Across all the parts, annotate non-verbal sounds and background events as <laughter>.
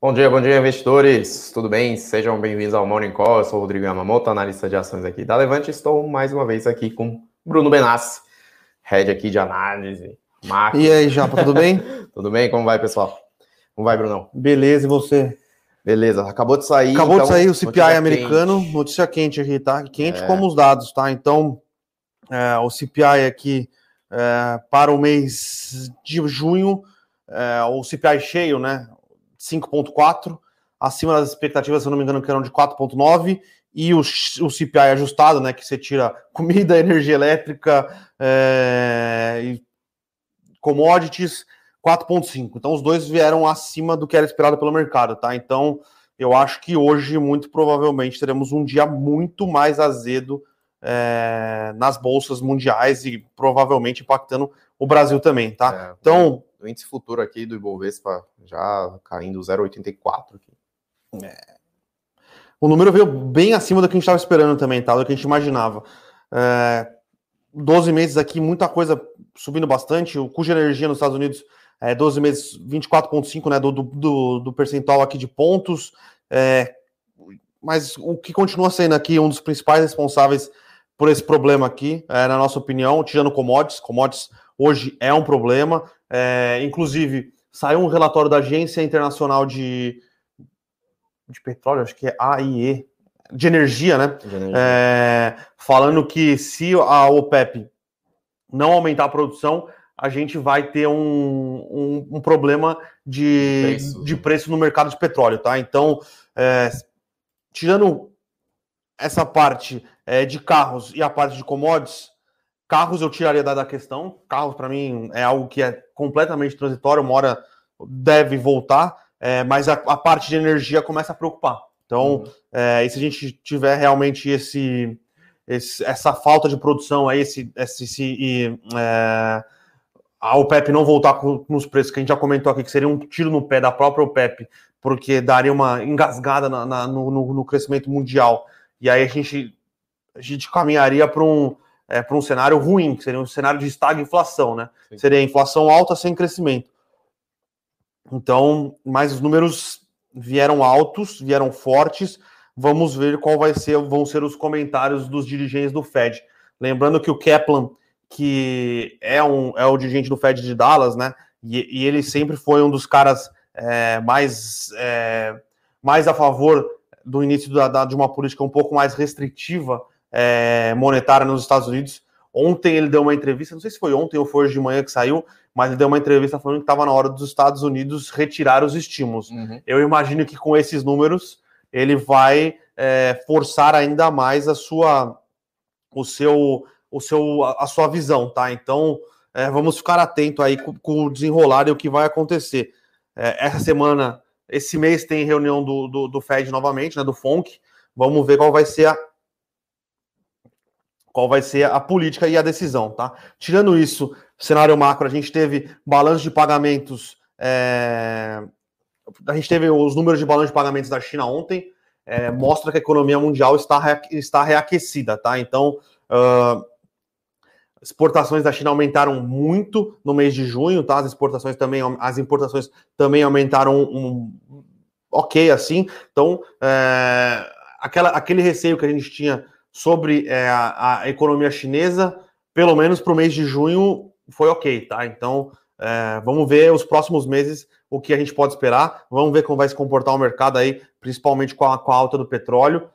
Bom dia, bom dia, investidores. Tudo bem? Sejam bem-vindos ao Morning Call. Eu sou o Rodrigo Yamamoto, analista de ações aqui da Levante. Estou mais uma vez aqui com Bruno Benassi, head aqui de análise. E aí, Japa, tudo bem? <laughs> tudo bem? Como vai, pessoal? Como vai, Brunão? Beleza, e você? Beleza, acabou de sair. Acabou então, de sair o CPI americano, quente. notícia quente aqui, tá? Quente é. como os dados, tá? Então, é, o CPI aqui é, para o mês de junho, é, o CPI cheio, né? 5,4, acima das expectativas, se eu não me engano, que eram de 4,9, e o, o CPI ajustado, né, que você tira <laughs> comida, energia elétrica é, e commodities, 4,5. Então, os dois vieram acima do que era esperado pelo mercado, tá? Então, eu acho que hoje, muito provavelmente, teremos um dia muito mais azedo é, nas bolsas mundiais e provavelmente impactando o Brasil também, tá? É, então, o índice futuro aqui do Ibovespa já caindo 0,84 aqui. É. O número veio bem acima do que a gente estava esperando também, tá? Do que a gente imaginava. É, 12 meses aqui, muita coisa subindo bastante. O custo de energia nos Estados Unidos é 12 meses, 24,5 né, do, do, do, percentual aqui de pontos. É, mas o que continua sendo aqui um dos principais responsáveis por esse problema aqui, é, na nossa opinião, tirando commodities. Commodities hoje é um problema. É, inclusive, saiu um relatório da Agência Internacional de, de Petróleo, acho que é AIE, de energia, né? De energia. É, falando que se a OPEP não aumentar a produção, a gente vai ter um, um, um problema de preço. de preço no mercado de petróleo, tá? Então, é, tirando essa parte é, de carros e a parte de commodities, carros eu tiraria da, da questão. Carros, para mim, é algo que é completamente transitório, uma hora deve voltar, é, mas a, a, parte de energia começa a preocupar. Então, uhum. é, e se a gente tiver realmente esse, esse, essa falta de produção, aí, esse, esse, esse e, é, a OPEP não voltar com, nos preços que a gente já comentou aqui, que seria um tiro no pé da própria OPEP, porque daria uma engasgada na, na, no, no, crescimento mundial. E aí a gente, a gente caminharia para um, é, um cenário ruim, que seria um cenário de estagflação, né? Sim. Seria inflação alta sem crescimento. Então, mas os números vieram altos, vieram fortes. Vamos ver qual vai ser, vão ser os comentários dos dirigentes do Fed. Lembrando que o Kaplan que é, um, é o dirigente do Fed de Dallas, né? E, e ele sempre foi um dos caras é, mais, é, mais a favor do início da, da, de uma política um pouco mais restritiva é, monetária nos Estados Unidos. Ontem ele deu uma entrevista, não sei se foi ontem ou foi hoje de manhã que saiu, mas ele deu uma entrevista falando que estava na hora dos Estados Unidos retirar os estímulos. Uhum. Eu imagino que com esses números ele vai é, forçar ainda mais a sua, o seu o seu, a, sua visão, tá? Então, é, vamos ficar atento aí com, com, o desenrolar e o que vai acontecer. É, essa semana, esse mês tem reunião do, do, do, Fed novamente, né? Do FONC. Vamos ver qual vai ser a qual vai ser a política e a decisão, tá? Tirando isso, cenário macro, a gente teve balanço de pagamentos. É... A gente teve os números de balanço de pagamentos da China ontem. É, mostra que a economia mundial está, está reaquecida, tá? Então, uh, Exportações da China aumentaram muito no mês de junho, tá? As exportações também, as importações também aumentaram um, ok assim. Então, é, aquela, aquele receio que a gente tinha sobre é, a, a, economia chinesa, pelo menos para o mês de junho, foi ok, tá? Então, é, vamos ver os próximos meses o que a gente pode esperar. Vamos ver como vai se comportar o mercado aí, principalmente com a, com a alta do petróleo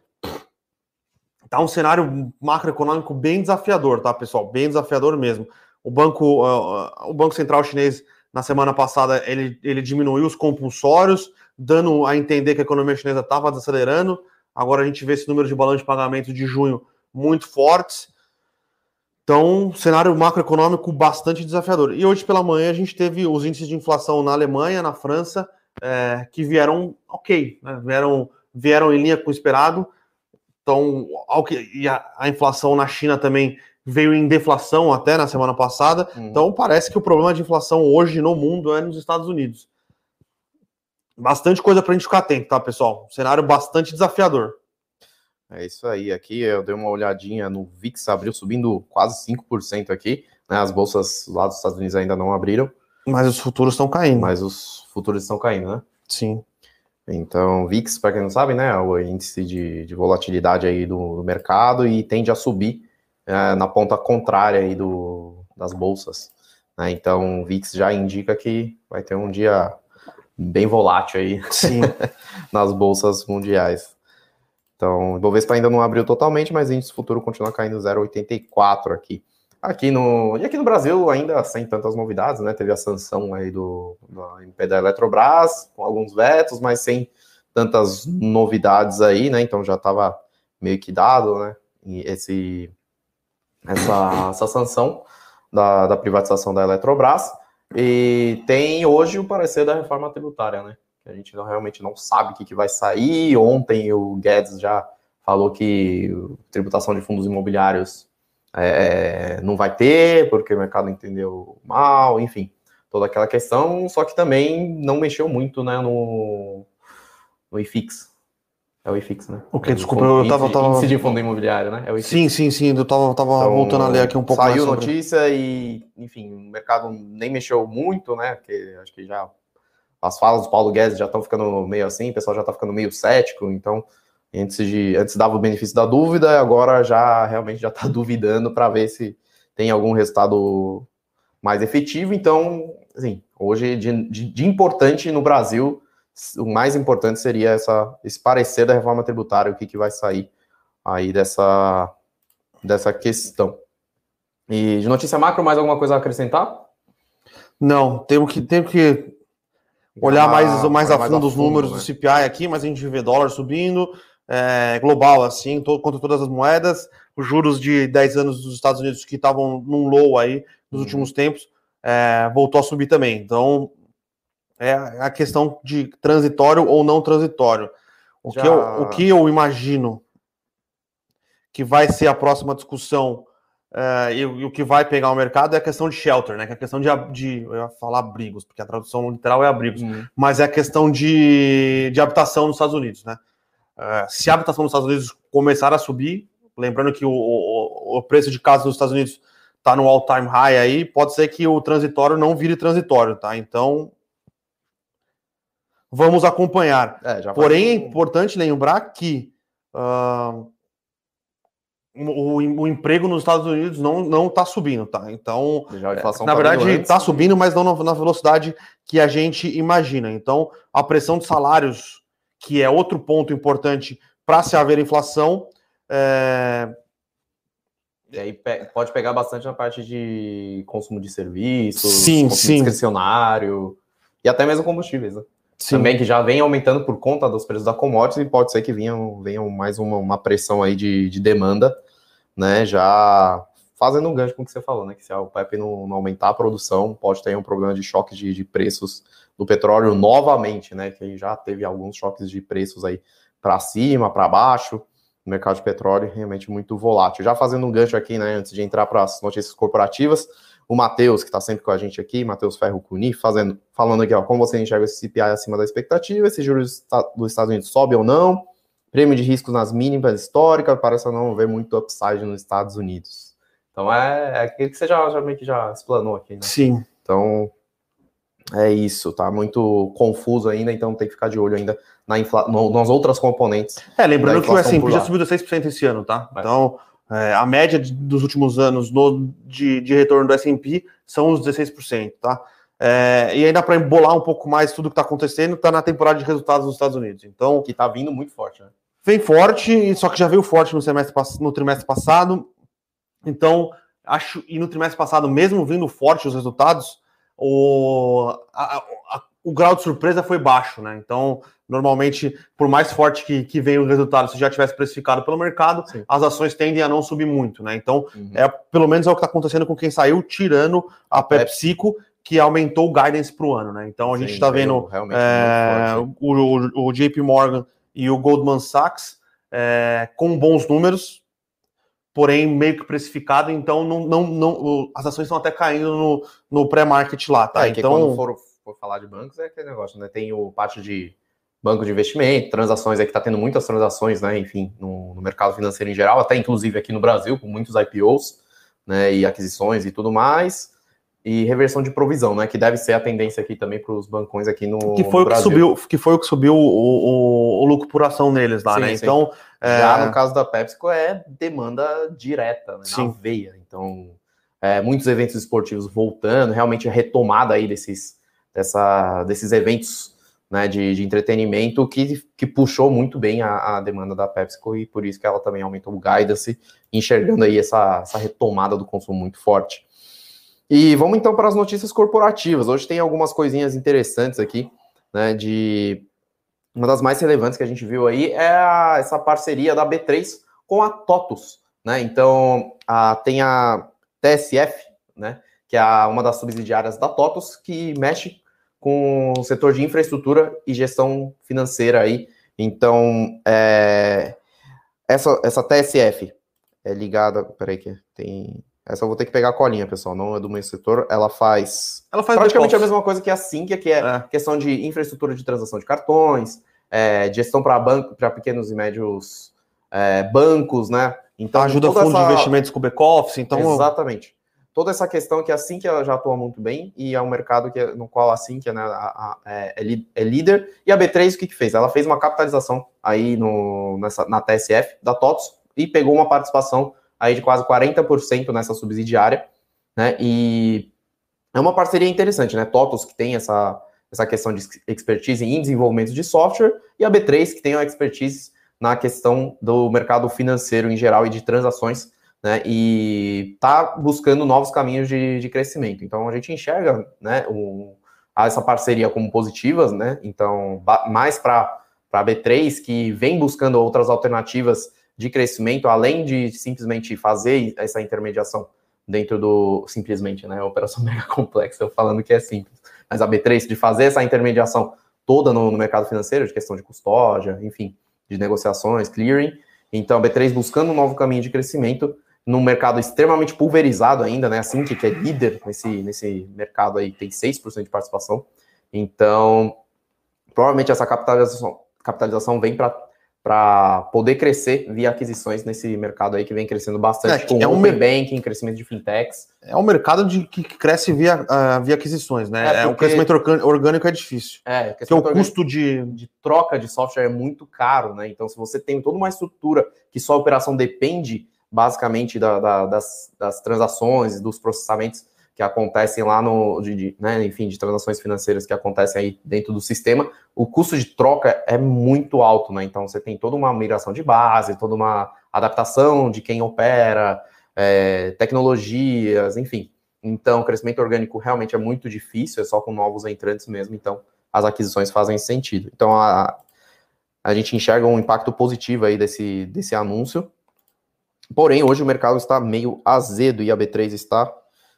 tá um cenário macroeconômico bem desafiador, tá, pessoal? Bem desafiador mesmo. O Banco, uh, o Banco Central Chinês, na semana passada, ele, ele diminuiu os compulsórios, dando a entender que a economia chinesa estava desacelerando. Agora a gente vê esse número de balanço de pagamento de junho muito fortes. Então, cenário macroeconômico bastante desafiador. E hoje pela manhã a gente teve os índices de inflação na Alemanha, na França, é, que vieram ok, né? vieram, vieram em linha com o esperado. Então, e a, a, inflação na China também veio em deflação até na semana passada. Uhum. Então, parece que o problema de inflação hoje no mundo é nos Estados Unidos. Bastante coisa para a gente ficar atento, tá, pessoal? Um cenário bastante desafiador. É isso aí. Aqui eu dei uma olhadinha no VIX, abriu subindo quase 5% aqui. Né? As bolsas lá dos Estados Unidos ainda não abriram. Mas os futuros estão caindo. Mas os futuros estão caindo, né? Sim. Então, VIX, para quem não sabe, né, é o índice de, de volatilidade aí do, do, mercado e tende a subir é, na ponta contrária aí do, das bolsas. Né? Então, o VIX já indica que vai ter um dia bem volátil aí <laughs> nas bolsas mundiais. Então, o Bovespa ainda não abriu totalmente, mas o índice futuro continua caindo 0,84 aqui. Aqui no, e aqui no Brasil, ainda sem tantas novidades, né? Teve a sanção aí do, do MP da Eletrobras, com alguns vetos, mas sem tantas novidades aí, né? Então já estava meio que dado, né? Esse, essa, essa sanção da, da privatização da Eletrobras. E tem hoje o parecer da reforma tributária, né? A gente não, realmente não sabe o que, que vai sair. Ontem o Guedes já falou que tributação de fundos imobiliários é, não vai ter, porque o mercado entendeu mal, enfim, toda aquela questão, só que também não mexeu muito né, no, no IFIX. É o IFIX, né? O que? É Desculpa, eu tava. tava... Índice de fundo imobiliário, né? É sim, sim, sim. Eu tava, tava então, voltando a ler aqui um pouco Saiu sobre... notícia e, enfim, o mercado nem mexeu muito, né? Porque acho que já as falas do Paulo Guedes já estão ficando meio assim, o pessoal já está ficando meio cético, então Antes, de, antes dava o benefício da dúvida, agora já realmente já está <laughs> duvidando para ver se tem algum resultado mais efetivo. Então, assim, hoje de, de, de, importante no Brasil, o mais importante seria essa, esse parecer da reforma tributária, o que, que vai sair aí dessa, dessa questão. E de notícia macro, mais alguma coisa a acrescentar? Não, temos que, temos que olhar mais, mais a fundo os números né? do CPI aqui, mas a gente vê dólar subindo, é, global, assim, todo, contra todas as moedas, os juros de 10 anos dos Estados Unidos que estavam num low aí nos uhum. últimos tempos, é, voltou a subir também. Então, é a questão de transitório ou não transitório. O, Já... que, eu, o que eu imagino que vai ser a próxima discussão uh, e, e, o que vai pegar o mercado é a questão de shelter, né? Que é a questão de, de eu ia falar abrigos, porque a tradução literal é abrigos, uhum. mas é a questão de, de habitação nos Estados Unidos, né? Uh, se a habitação nos Estados Unidos começar a subir, lembrando que o, o, o preço de casa nos Estados Unidos está no all-time high aí, pode ser que o transitório não vire transitório, tá? Então, vamos acompanhar. É, Porém, é importante lembrar que uh, o, o, emprego nos Estados Unidos não está subindo, tá? Então, na tá verdade, está subindo, mas não na, na velocidade que a gente imagina. Então, a pressão de salários que é outro ponto importante para se haver inflação. É... E aí pode pegar bastante na parte de consumo de serviços, sim, consumo sim. discricionário e até mesmo combustíveis, né? Sim. Também que já vem aumentando por conta dos preços da commodities e pode ser que venham, venham mais uma, uma pressão aí de, de demanda, né? Já fazendo um gancho com o que você falou, né? Que se o PEP não, não aumentar a produção, pode ter um problema de choque de, de preços do petróleo novamente, né? Que já teve alguns choques de preços aí para cima, para baixo. O mercado de petróleo realmente muito volátil. Já fazendo um gancho aqui, né? Antes de entrar para as notícias corporativas, o Matheus, que está sempre com a gente aqui, Matheus Ferro Cuni, fazendo, falando aqui, ó, como você enxerga esse CPI acima da expectativa, se juros dos Estados Unidos sobe ou não, prêmio de riscos nas mínimas históricas, parece não ver muito upside nos Estados Unidos. Então é, é aquilo que você já, já meio que já explanou aqui, né? Sim. Então, é isso, tá muito confuso ainda, então tem que ficar de olho ainda na infla... no, nas outras componentes. É, lembrando que o S&P já subiu 6% esse ano, tá? É. Então, é, a média de, dos últimos anos no, de, de retorno do S&P são os 16%, tá? É, e ainda para embolar um pouco mais tudo que está acontecendo, está na temporada de resultados nos Estados Unidos. Então, que está vindo muito forte, né? Vem forte, só que já veio forte no semestre no trimestre passado. Então, acho e no trimestre passado, mesmo vindo forte os resultados, o, a, a, o grau de surpresa foi baixo, né? Então, normalmente, por mais forte que, que venha o resultado, se já tivesse precificado pelo mercado, Sim. as ações tendem a não subir muito, né? Então, uhum. é, pelo menos é o que está acontecendo com quem saiu, tirando a PepsiCo, que aumentou o guidance para o ano, né? Então, a gente está vendo é, o, o, o, JP Morgan e o Goldman Sachs é, com bons números, porém meio que precificado, então não, não, não, as ações estão até caindo no, no pré-market lá, tá? É, então, quando for, for, falar de bancos, é aquele negócio, né? Tem o parte de banco de investimento, transações é que está tendo muitas transações, né? Enfim, no, no, mercado financeiro em geral, até inclusive aqui no Brasil, com muitos IPOs, né? E aquisições e tudo mais. e reversão de provisão, né? Que deve ser a tendência aqui também para os bancões aqui no, que foi no o que subiu, que foi o que subiu o, o, o lucro por ação neles lá, sim, né? Sim. Então já é... no caso da PepsiCo é demanda direta, né? Sim. na veia. Então é, muitos eventos esportivos voltando, realmente a retomada aí desses dessa, desses eventos né, de, de entretenimento que, que puxou muito bem a, a, demanda da PepsiCo e por isso que ela também aumentou o guidance, enxergando aí essa, essa retomada do consumo muito forte. E vamos então para as notícias corporativas. Hoje tem algumas coisinhas interessantes aqui, né? De uma das mais relevantes que a gente viu aí é a, essa parceria da B3 com a TOTUS, né? Então a, tem a TSF, né? Que é uma das subsidiárias da TOTUS que mexe com o setor de infraestrutura e gestão financeira aí. Então é, essa essa TSF é ligada, peraí que tem essa eu vou ter que pegar a colinha, pessoal. Não é do meu setor. Ela faz, ela faz praticamente a mesma coisa que a Sinqia, que é, é, questão de infraestrutura de transação de cartões, é, gestão para banco, para pequenos e médios é, bancos, né? Então ajuda fundos essa... de investimentos com back-office. Então exatamente. Toda essa questão que a Sinqia já atua muito bem e é um mercado que, no qual a Sinqia né, a, é, é, é líder. E a B3 o que, que fez? Ela fez uma capitalização aí no, nessa, na TSF da TOTS e pegou uma participação aí de quase 40% nessa subsidiária, né? E é uma parceria interessante, né? TOTOS, que tem essa, essa questão de expertise em desenvolvimento de software, e a B3, que tem a expertise na questão do mercado financeiro em geral e de transações, né? E tá buscando novos caminhos de, de crescimento. Então a gente enxerga, né? O, essa parceria como positivas, né? Então, mais para a B3, que vem buscando outras alternativas de crescimento, além de simplesmente fazer essa intermediação dentro do. Simplesmente, né? Operação <laughs> mega complexa, eu falando que é simples. Mas a B3, de fazer essa intermediação toda no, no mercado financeiro, de questão de custódia, enfim, de negociações, clearing. Então, a B3 buscando um novo caminho de crescimento num mercado extremamente pulverizado ainda, né? Assim, que, que é líder nesse, nesse mercado aí, tem 6% de participação. Então, provavelmente essa capitalização, capitalização vem para para poder crescer via aquisições nesse mercado aí que vem crescendo bastante, é, com é um banking, crescimento de fintechs. É um mercado de, que cresce via, uh, via aquisições, né? É, é o crescimento orgânico é difícil. É, porque o custo de... de troca de software é muito caro, né? Então, se você tem toda uma estrutura que sua operação depende basicamente da, da, das, das transações, dos processamentos que acontecem lá no, de, de, né, enfim, de transações financeiras que acontecem aí dentro do sistema, o custo de troca é muito alto, né? Então você tem toda uma migração de base, toda uma adaptação de quem opera, é, tecnologias, enfim. Então, o crescimento orgânico realmente é muito difícil, é só com novos entrantes mesmo, então as aquisições fazem sentido. Então, a, a gente enxerga um impacto positivo aí desse, desse anúncio. Porém, hoje o mercado está meio azedo e a B3 está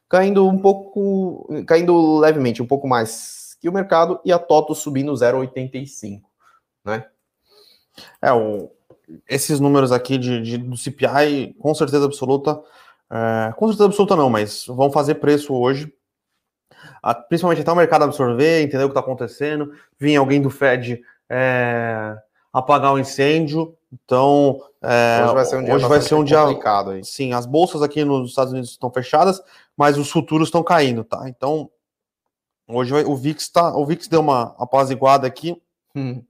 caindo um pouco, caindo levemente, um pouco mais que o mercado, e a TOTO subindo 0,85, né? É, o, esses números aqui de, de, do CPI, com certeza absoluta, é, com certeza absoluta não, mas vão fazer preço hoje, a, principalmente até o mercado absorver, entender o que está acontecendo, vir alguém do Fed é, apagar o incêndio, então, é, hoje vai ser um dia, hoje vai ser um dia complicado. Aí. Sim, as bolsas aqui nos Estados Unidos estão fechadas, mas os futuros estão caindo, tá? Então, hoje vai, o VIX tá, o VIX deu uma apaziguada aqui, hum.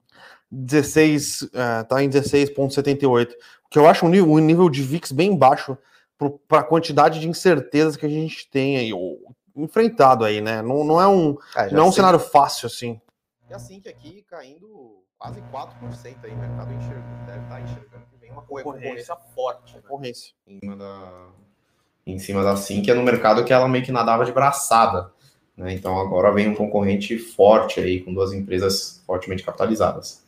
16, é, tá em 16,78, que eu acho um nível, um nível de VIX bem baixo para a quantidade de incertezas que a gente tem aí, enfrentado aí, né? Não, não é um, é, não é um cenário fácil assim. E assim que aqui caindo quase 4% aí, o mercado enxergando, deve estar tá enxergando que vem uma concorrência forte. Né? Concorrência. Em cima da, em cima da Sim, é no mercado que ela meio que nadava de braçada. Né? Então agora vem um concorrente forte aí, com duas empresas fortemente capitalizadas.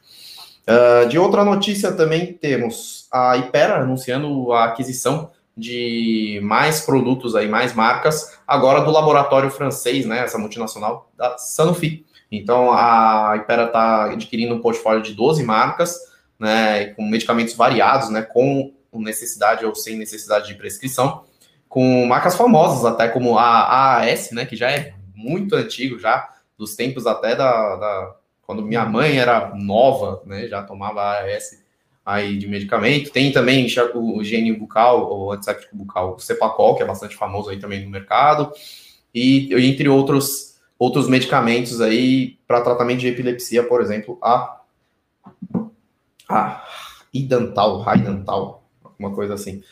Uh, de outra notícia também temos a Ipera anunciando a aquisição de mais produtos aí, mais marcas, agora do laboratório francês, né, essa multinacional da Sanofi. Então a Ipera está adquirindo um portfólio de 12 marcas, né, com medicamentos variados, né, com necessidade ou sem necessidade de prescrição, com marcas famosas até como a AAS, né, que já é muito antigo já, dos tempos até da, da quando minha mãe era nova, né, já tomava AAS aí de medicamento. Tem também o higiene bucal, ou antisséptico bucal, o Cepacol, que é bastante famoso aí também no mercado. e entre outros outros medicamentos aí para tratamento de epilepsia, por exemplo, a a Idantal, Raidantal, uma coisa assim.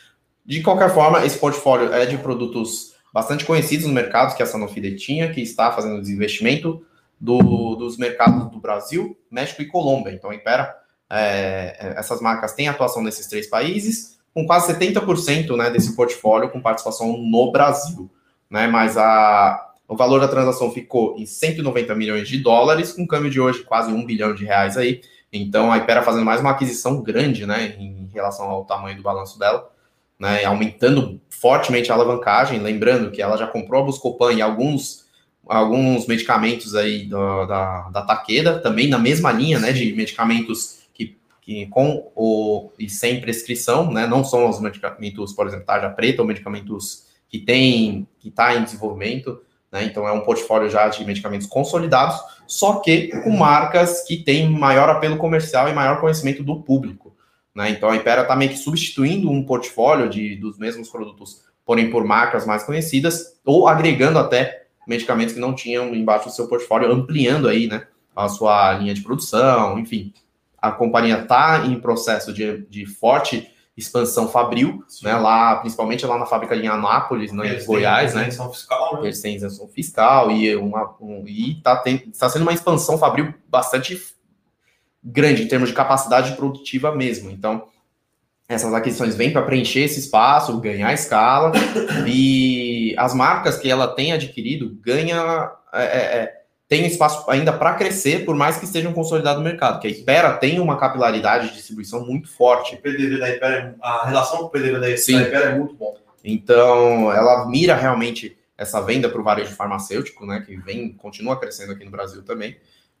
De qualquer forma, esse portfólio é de produtos bastante conhecidos no mercado, que a Sanofi detinha, que está fazendo desinvestimento do, dos mercados do Brasil, México e Colômbia. Então, Impera, é, é essas marcas têm atuação nesses três países, com quase 70% né, desse portfólio com participação no Brasil. Né, mas a, o valor da transação ficou em 190 milhões de dólares, com câmbio de hoje quase um bilhão de reais aí. Então a Ipera fazendo mais uma aquisição grande, né, em relação ao tamanho do balanço dela, né, aumentando fortemente a alavancagem. Lembrando que ela já comprou a Buscopan e alguns alguns medicamentos aí do, da, da Takeda, também na mesma linha, né, de medicamentos que, que com o e sem prescrição, né, não são os medicamentos, por exemplo, tarja preta ou medicamentos que tem que está em desenvolvimento. Né? Então é um portfólio já de medicamentos consolidados, só que com marcas que têm maior apelo comercial e maior conhecimento do público. Né? Então a Impera está meio que substituindo um portfólio de, dos mesmos produtos, porém por marcas mais conhecidas, ou agregando até medicamentos que não tinham embaixo do seu portfólio, ampliando aí né, a sua linha de produção, enfim. A companhia está em processo de, de forte expansão fabril, né? Lá, principalmente lá na fábrica em Anápolis, né, em Goiás, né? Fiscal, né? Eles têm isenção fiscal e uma um, e tá, tem, tá sendo uma expansão fabril bastante grande em termos de capacidade produtiva mesmo. Então, essas aquisições vêm para preencher esse espaço, ganhar escala <coughs> e as marcas que ela tem adquirido ganha é, é, é tem espaço ainda para crescer, por mais que estejam consolidados no mercado, que a Ipera tem uma capilaridade de distribuição muito forte. O PDV da Ipera, a relação com o PDV da, Ipera é muito bom. Então, ela mira realmente essa venda para o varejo farmacêutico, né, que vem, continua crescendo aqui no Brasil também.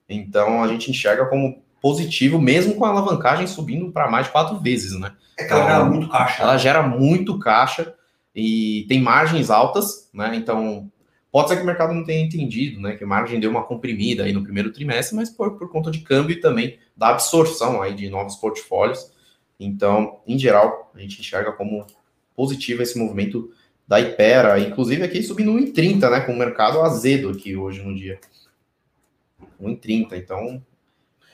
Então, a gente enxerga como positivo, mesmo com a alavancagem subindo para mais de quatro vezes, né? É que ela então, gera muito caixa. Ela gera muito caixa e tem margens altas, né? Então, Pode ser que o mercado não tenha entendido, né? Que a margem deu uma comprimida aí no primeiro trimestre, mas por, por conta de câmbio e também da absorção aí de novos portfólios. Então, em geral, a gente enxerga como positivo esse movimento da Ipera, inclusive aqui subindo 1,30, né? Com o mercado azedo aqui hoje no dia. 1,30, então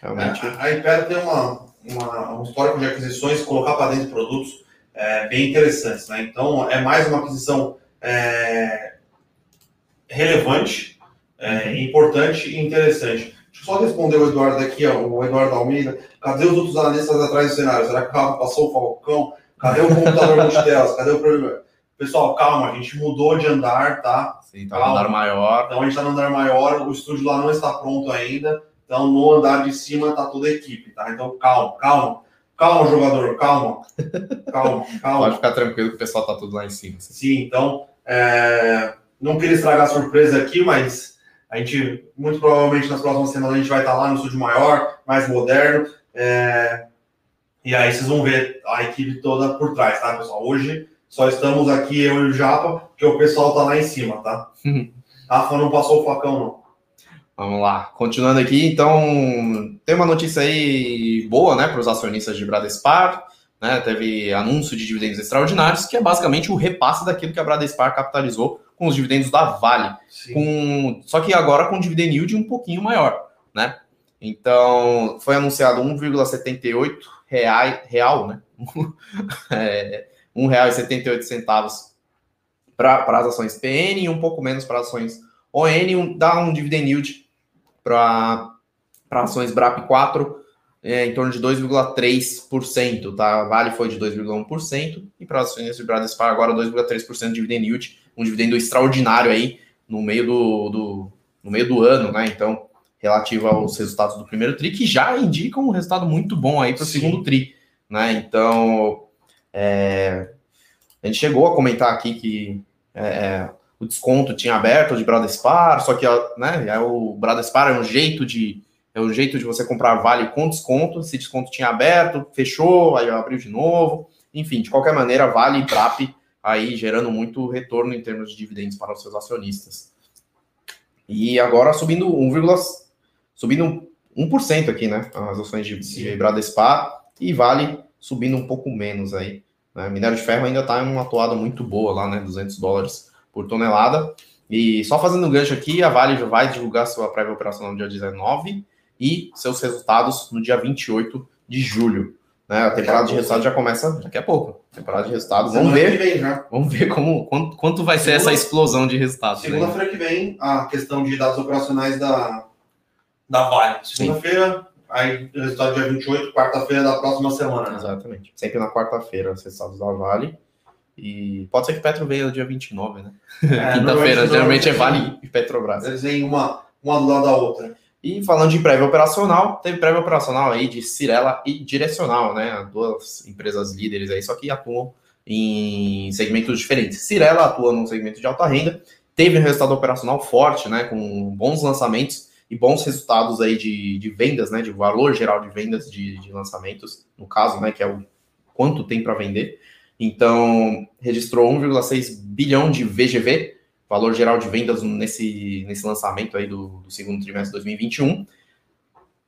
realmente. É, a Ipera tem uma, uma, um histórico de aquisições, colocar para dentro produtos é, bem interessantes, né? Então é mais uma aquisição é, relevante, é, importante e interessante. Deixa eu só responder o Eduardo aqui, ó, o Eduardo Almeida. Cadê os outros analistas atrás do cenário? Será que passou o Falcão? Cadê o computador multitelas? Cadê o problema? Pessoal, calma, a gente mudou de andar, tá? Sim, tá no andar maior. Então a gente tá no andar maior, o estúdio lá não está pronto ainda. Então no andar de cima tá toda a equipe, tá? Então calma, calma. Calma, jogador, calma. Calma, <laughs> calma. Pode ficar tranquilo que o pessoal tá tudo lá em cima. Sim, então é, não queria estragar a surpresa aqui, mas a gente, muito provavelmente, nas próximas semanas, a gente vai estar lá no estúdio maior, mais moderno. É... E aí vocês vão ver a equipe toda por trás, tá, pessoal? Hoje só estamos aqui, eu e o Japa, porque o pessoal tá lá em cima, tá? Rafa não passou o facão, não. Vamos lá, continuando aqui, então tem uma notícia aí boa, né, para os acionistas de Bradespar, né, teve anúncio de dividendos extraordinários, que é basicamente o repasse daquilo que a Bradespar capitalizou com os dividendos da Vale. Com, só que agora com dividend yield um pouquinho maior, né? Então, foi anunciado 1,78 real, real, né? <laughs> é, R$ 1,78 para as ações PN e um pouco menos para ações ON, um, dá um dividend yield para ações BRAP 4 é, em torno de 2,3%, tá? Vale foi de 2,1% e para as ações de Bradespar agora 2,3% de dividend yield um dividendo extraordinário aí no meio do, do, no meio do ano, né? Então, relativo aos resultados do primeiro TRI, que já indicam um resultado muito bom aí para o segundo TRI, né? Então, é, a gente chegou a comentar aqui que é, é o desconto tinha aberto de Bradespar, só que né, é o Bradespar é um jeito de é um jeito de você comprar vale com desconto. Esse desconto tinha aberto, fechou, aí abriu de novo. Enfim, de qualquer maneira, Vale e BRAP aí gerando muito retorno em termos de dividendos para os seus acionistas. E agora subindo 1, subindo 1% aqui, né? As ações de, de Bradespar e Vale subindo um pouco menos aí. Né? Minério de ferro ainda está em uma atuada muito boa lá, né? 200 dólares por tonelada. E só fazendo um gancho aqui, a Vale já vai divulgar sua prévia operacional no dia 19 e seus resultados no dia 28 de julho. Né? A temporada de resultados já começa daqui a pouco. Temporada de resultados. Vamos ver. Vem, vamos ver como quanto, quanto vai ser essa explosão de resultados. Né? Segunda-feira que vem, a questão de dados operacionais da, da Vale. Segunda-feira, aí resultado dia 28, quarta-feira da próxima semana. Né? Exatamente. Sempre na quarta-feira, os resultados da Vale. E pode ser que Petro venha dia 29, né? É, <laughs> Quinta-feira, geralmente é Vale e Petrobras. Eles vêm uma, uma do lado da outra. E falando de prévia operacional, teve prévia operacional aí de Cirela e Direcional, né? Duas empresas líderes aí, só que atuam em segmentos diferentes. Cirela atua no segmento de alta renda, teve um resultado operacional forte, né? Com bons lançamentos e bons resultados aí de, de vendas, né? De valor geral de vendas de, de lançamentos, no caso, né? Que é o quanto tem para vender. Então, registrou 1,6 bilhão de VGV, valor geral de vendas nesse, nesse lançamento aí do, do segundo trimestre de 2021.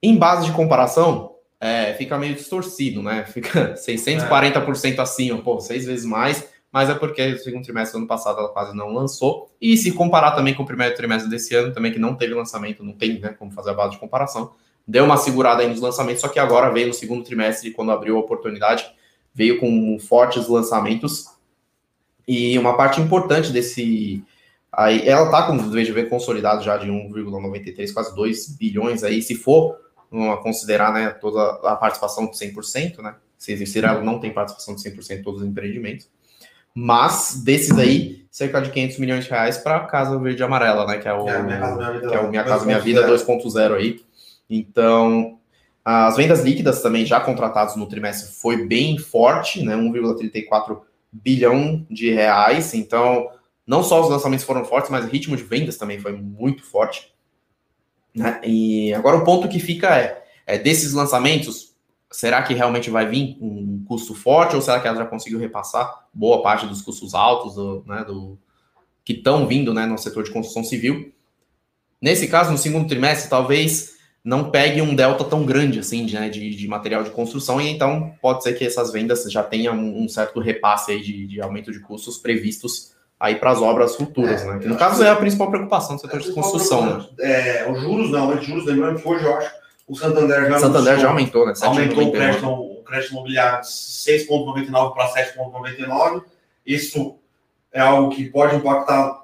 Em base de comparação, é, fica meio distorcido, né? <laughs> Fica 640% acima, pô, seis vezes mais, mas é porque o segundo trimestre do ano passado ela quase não lançou. E se comparar também com o primeiro trimestre desse ano, também que não teve lançamento, não tem né, como fazer a base de comparação, deu uma segurada aí nos lançamentos, só que agora veio no segundo trimestre, quando abriu a oportunidade, veio com fortes lançamentos. E uma parte importante desse Aí ela está com o VGV consolidado já de 1,93, quase 2 bilhões aí, se for considerar né, toda a participação de 100%, né? Se existir, ela não tem participação de 100% em todos os empreendimentos. Mas desses aí, cerca de 500 milhões de reais para a Casa Verde e Amarela, né? Que é o é, Minha Casa Minha Vida, que é o Minha Casa Minha Vida 2.0 aí. Então, as vendas líquidas também já contratadas no trimestre foi bem forte, né? 1,34 bilhão de reais. Então, não só os lançamentos foram fortes, mas o ritmo de vendas também foi muito forte. Né? E agora o ponto que fica é, é, desses lançamentos, será que realmente vai vir um custo forte ou será que ela já conseguiu repassar boa parte dos custos altos do, né, do, que estão vindo né, no setor de construção civil? Nesse caso, no segundo trimestre, talvez não pegue um delta tão grande assim de, né, de, de, material de construção, e então pode ser que essas vendas já tenham um, certo repasse de, de aumento de custos previstos aí para as obras futuras, é, né? Que no caso é a principal preocupação do setor de construção, né? É, os juros não, os juros, lembrando que hoje eu acho o Santander já, Santander já aumentou, né? Aumentou o crédito, o crédito imobiliário de 6,99 para 7,99. Isso é algo que pode impactar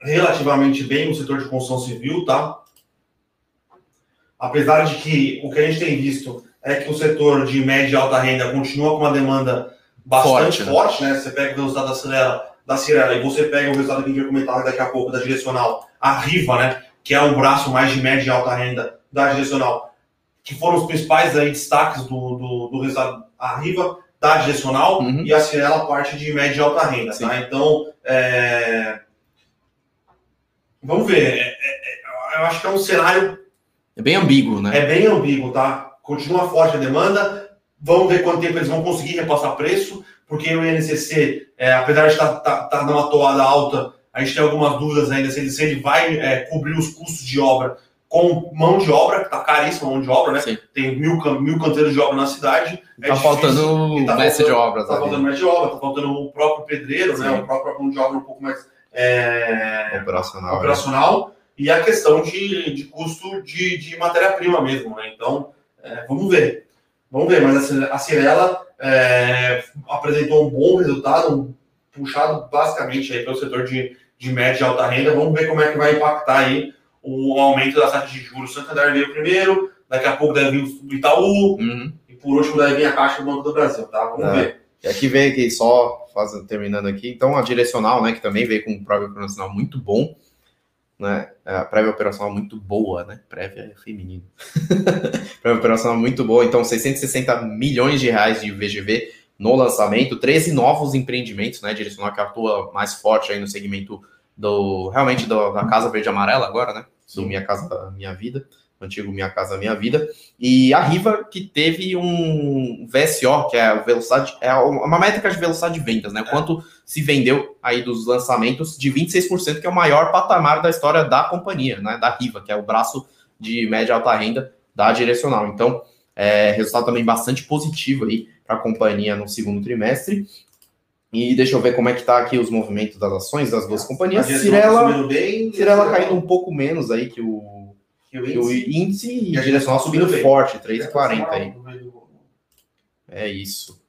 relativamente bem no setor de construção civil, tá? Apesar de que o que a gente tem visto é que o setor de média e alta renda continua com uma demanda bastante forte, né? forte né? Você pega o resultado da Celera da Cirela e você pega o resultado que a gente vai comentar daqui a pouco da direcional, a Riva, né, que é o braço mais de média e alta renda da direcional, que foram os principais aí, destaques do, do, do resultado, a Riva da direcional. Uhum. e a Cirela parte de média e alta renda, tá? Então, é... vamos ver, é, é, é, eu acho que é um cenário... É bem ambíguo, né? É bem ambíguo, tá? Continua forte a demanda, vamos ver quanto tempo eles vão conseguir repassar preço, porque o INCC, é, apesar de estar tá, tá, tá numa toada alta, a gente tem algumas dúvidas ainda se ele, se ele vai é, cobrir os custos de obra com mão de obra, que está caríssima mão de obra, né? Sim. Tem mil, mil canteiros de obra na cidade. Está é faltando tá mestre de obras. Está faltando mestre de obra, está faltando o próprio pedreiro, né? O próprio mão de obra um pouco mais é, operacional. operacional. Né? E a questão de, de custo de, de matéria-prima mesmo, né? Então, é, vamos ver. Vamos ver, mas a Cirela é, apresentou um bom resultado, puxado basicamente aí pelo setor de, de média e alta renda. Vamos ver como é que vai impactar aí o aumento da taxa de juros. O Santander veio primeiro, daqui a pouco deve vir o Itaú, uhum. e por último deve vir a Caixa do Banco do Brasil, tá? Vamos é. ver. E aqui vem aqui, só fazendo, terminando aqui, então a direcional, né, que também veio com um próprio operacional muito bom, né, a prévia operacional muito boa, né, prévia é feminino, <laughs> prévia operacional muito boa, então 660 milhões de reais de VGV no lançamento, 13 novos empreendimentos, né, direcional que atua mais forte aí no segmento do, realmente do, da Casa Verde Amarela agora, né, do Minha Casa Minha Vida, antigo Minha Casa Minha Vida, e a Riva, que teve um VSO, que é a velocidade, é uma métrica de velocidade de vendas, né? É. Quanto se vendeu aí dos lançamentos de 26%, que é o maior patamar da história da companhia, né? Da Riva, que é o braço de média e alta renda da direcional. Então, é, resultado também bastante positivo aí para a companhia no segundo trimestre. E deixa eu ver como é que tá aqui os movimentos das ações das duas companhias. Cirela, bem, Cirela caindo um pouco menos aí que o, que o que o índice- índice e E a direção direção subindo forte, 3,40 aí. No meio do- É isso.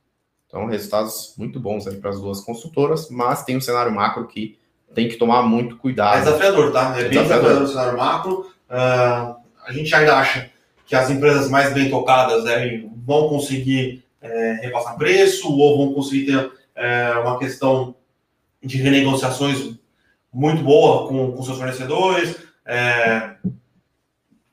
Então, resultados muito bons aí para as duas consultoras, mas tem um cenário macro que tem que tomar muito É cuidado. desafiador, tá? É bem Desafiador. desafiador o cenário macro. Ah, a gente ainda acha que as empresas mais bem tocadas né, vão conseguir é, repassar preço ou vão conseguir ter é, uma questão de renegociações muito boa com, com seus fornecedores. é,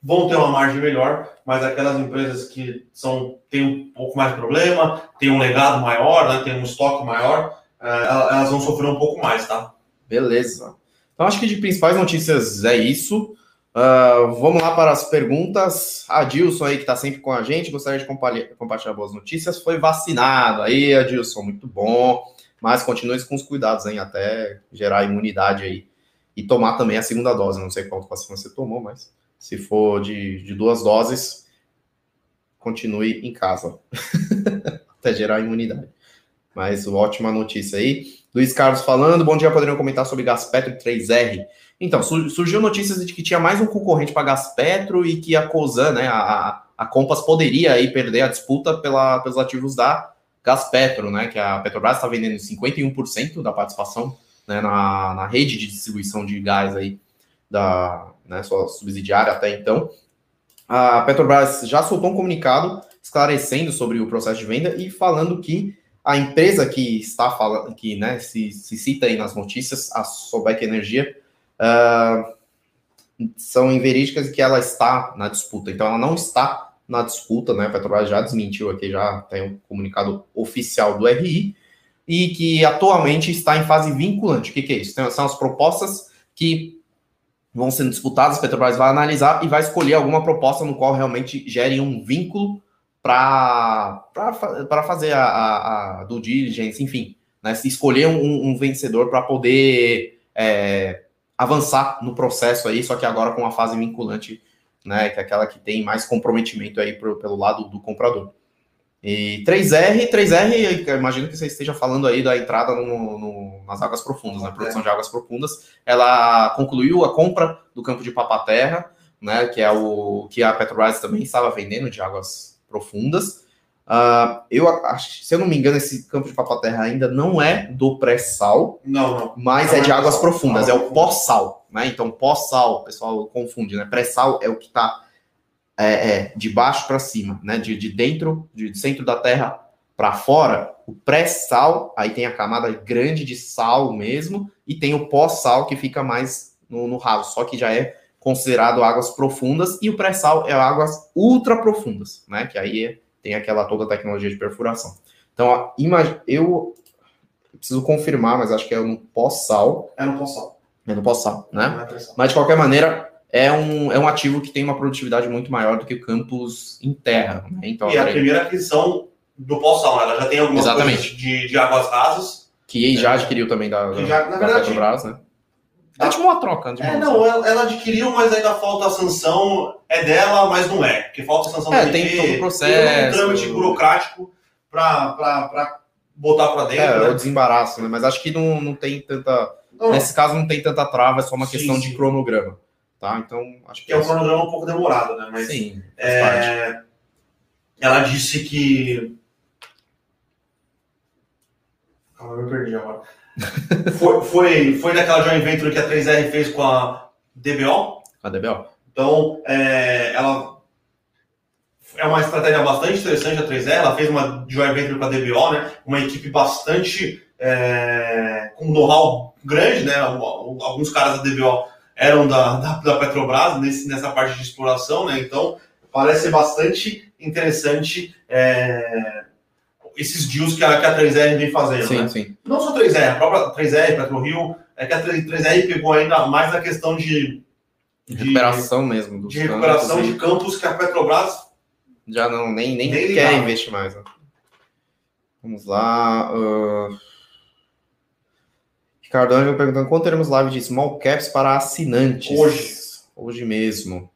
vão ter uma margem melhor, mas aquelas empresas que são têm um pouco mais de problema, têm um legado maior, né, têm um estoque maior, é, elas vão sofrer um pouco mais, tá? Beleza. Então, acho que de principais notícias é isso. Ah, vamos lá para as perguntas. Adilson aí, que está sempre com a gente, gostaria de compa- compartilhar boas notícias. Foi vacinado. Aí, Adilson, muito bom. Mas continue com os cuidados, hein, até gerar imunidade aí. E tomar também a segunda dose. Não sei qual vacina você tomou, mas se for de, de duas doses, continue em casa. <laughs> até gerar imunidade. Mas ótima notícia aí. Luiz Carlos falando, bom dia, poderiam comentar sobre Gaspetro e 3R. Então, su- surgiu notícias de que tinha mais um concorrente para Gaspetro e que a Cosan, né, a, a Compass poderia aí perder a disputa pela, pelos ativos da Gaspetro, né, que a Petrobras está vendendo 51% da participação né, na, na rede de distribuição de gás aí da né, sua subsidiária até então. A Petrobras já soltou um comunicado esclarecendo sobre o processo de venda e falando que a empresa que está falando, que né, se, se cita aí nas notícias, a Sobec Energia, ah, são inverídicas que ela está na disputa. Então, ela não está na disputa, né? A Petrobras já desmentiu aqui, já tem um comunicado oficial do RI, e que atualmente está em fase vinculante. O que, que é isso? Então, são as propostas que vão sendo disputadas, a Petrobras vai analisar e vai escolher alguma proposta no qual realmente gere um vínculo para fazer a, a, a due diligence, enfim, né, escolher um, um vencedor para poder é, avançar no processo aí, só que agora com uma fase vinculante, né, que é aquela que tem mais comprometimento aí pro, pelo lado do comprador. E 3R, 3R, eu imagino que você esteja falando aí da entrada no, no, nas águas profundas, né, produção de águas profundas. Ela concluiu a compra do campo de Papaterra, né, que é o que a Petrobras também estava vendendo de águas profundas. Uh, eu acho, se eu não me engano, esse campo de Papaterra ainda não é do pré-sal, Não, não. mas Não é de é águas pré-sal, profundas, é o pós-sal, né? Então, pós-sal, o pessoal confunde, né? Pré-sal é o que está é, é, de baixo para cima, né? De, de dentro, de, centro da terra para fora. O pré-sal, aí tem a camada grande de sal mesmo, e tem o pós-sal que fica mais no, no raso, só que já é considerado águas profundas, e o pré-sal é águas ultra profundas, né? Que aí é, tem aquela toda a tecnologia de perfuração. Então, ó, imag... eu preciso confirmar, mas acho que é no pós-sal. É no pós-sal. É no pós-sal, né? É. Mas de qualquer maneira, é um, é um ativo que tem uma produtividade muito maior do que o campus em terra. Né? Então, E a peraí, primeira aquisição do pós-sal, né? ela já tem algumas Exatamente. de, de águas rasas. que já adquiriu também da, da, já, na da verdade, Petrobras, né? É tipo uma troca de É, mãos, não, ela, ela adquiriu, mas ainda falta a sanção. É dela, mas não é. Porque falta a sanção É, da tem todo o Tem processo. um trâmite burocrático para botar para dentro. É, né? o desembaraço, né? Mas acho que não, não tem tanta. Não, Nesse caso, não tem tanta trava, é só uma Sim, questão de sim. cronograma. Tá? Então, acho que que é um cronograma um pouco demorado, né? Mas Sim, é, ela disse que. Calma, eu me perdi agora. <laughs> foi, foi, foi daquela joint venture que a 3R fez com a DBO. A DBO. Então, é, ela é uma estratégia bastante interessante a 3R. Ela fez uma joint venture com a DBO, né? Uma equipe bastante é, com know-how grande, né? Alguns caras da DBO eram da, da, da Petrobras nesse, nessa parte de exploração, né? Então, parece ser bastante interessante é, esses deals que a, que a 3R vem fazendo, Sim, né? sim. Não só a 3R, a própria 3R, PetroRio, é que a 3R pegou ainda mais na questão de, de Recuperação mesmo. De recuperação campos de campos que a Petrobras Já não, nem, nem, Nem quer investir mais. Né? Vamos lá. ah, Ricardo Ângelo perguntando quando teremos live de small caps para assinantes? Hoje. Hoje mesmo.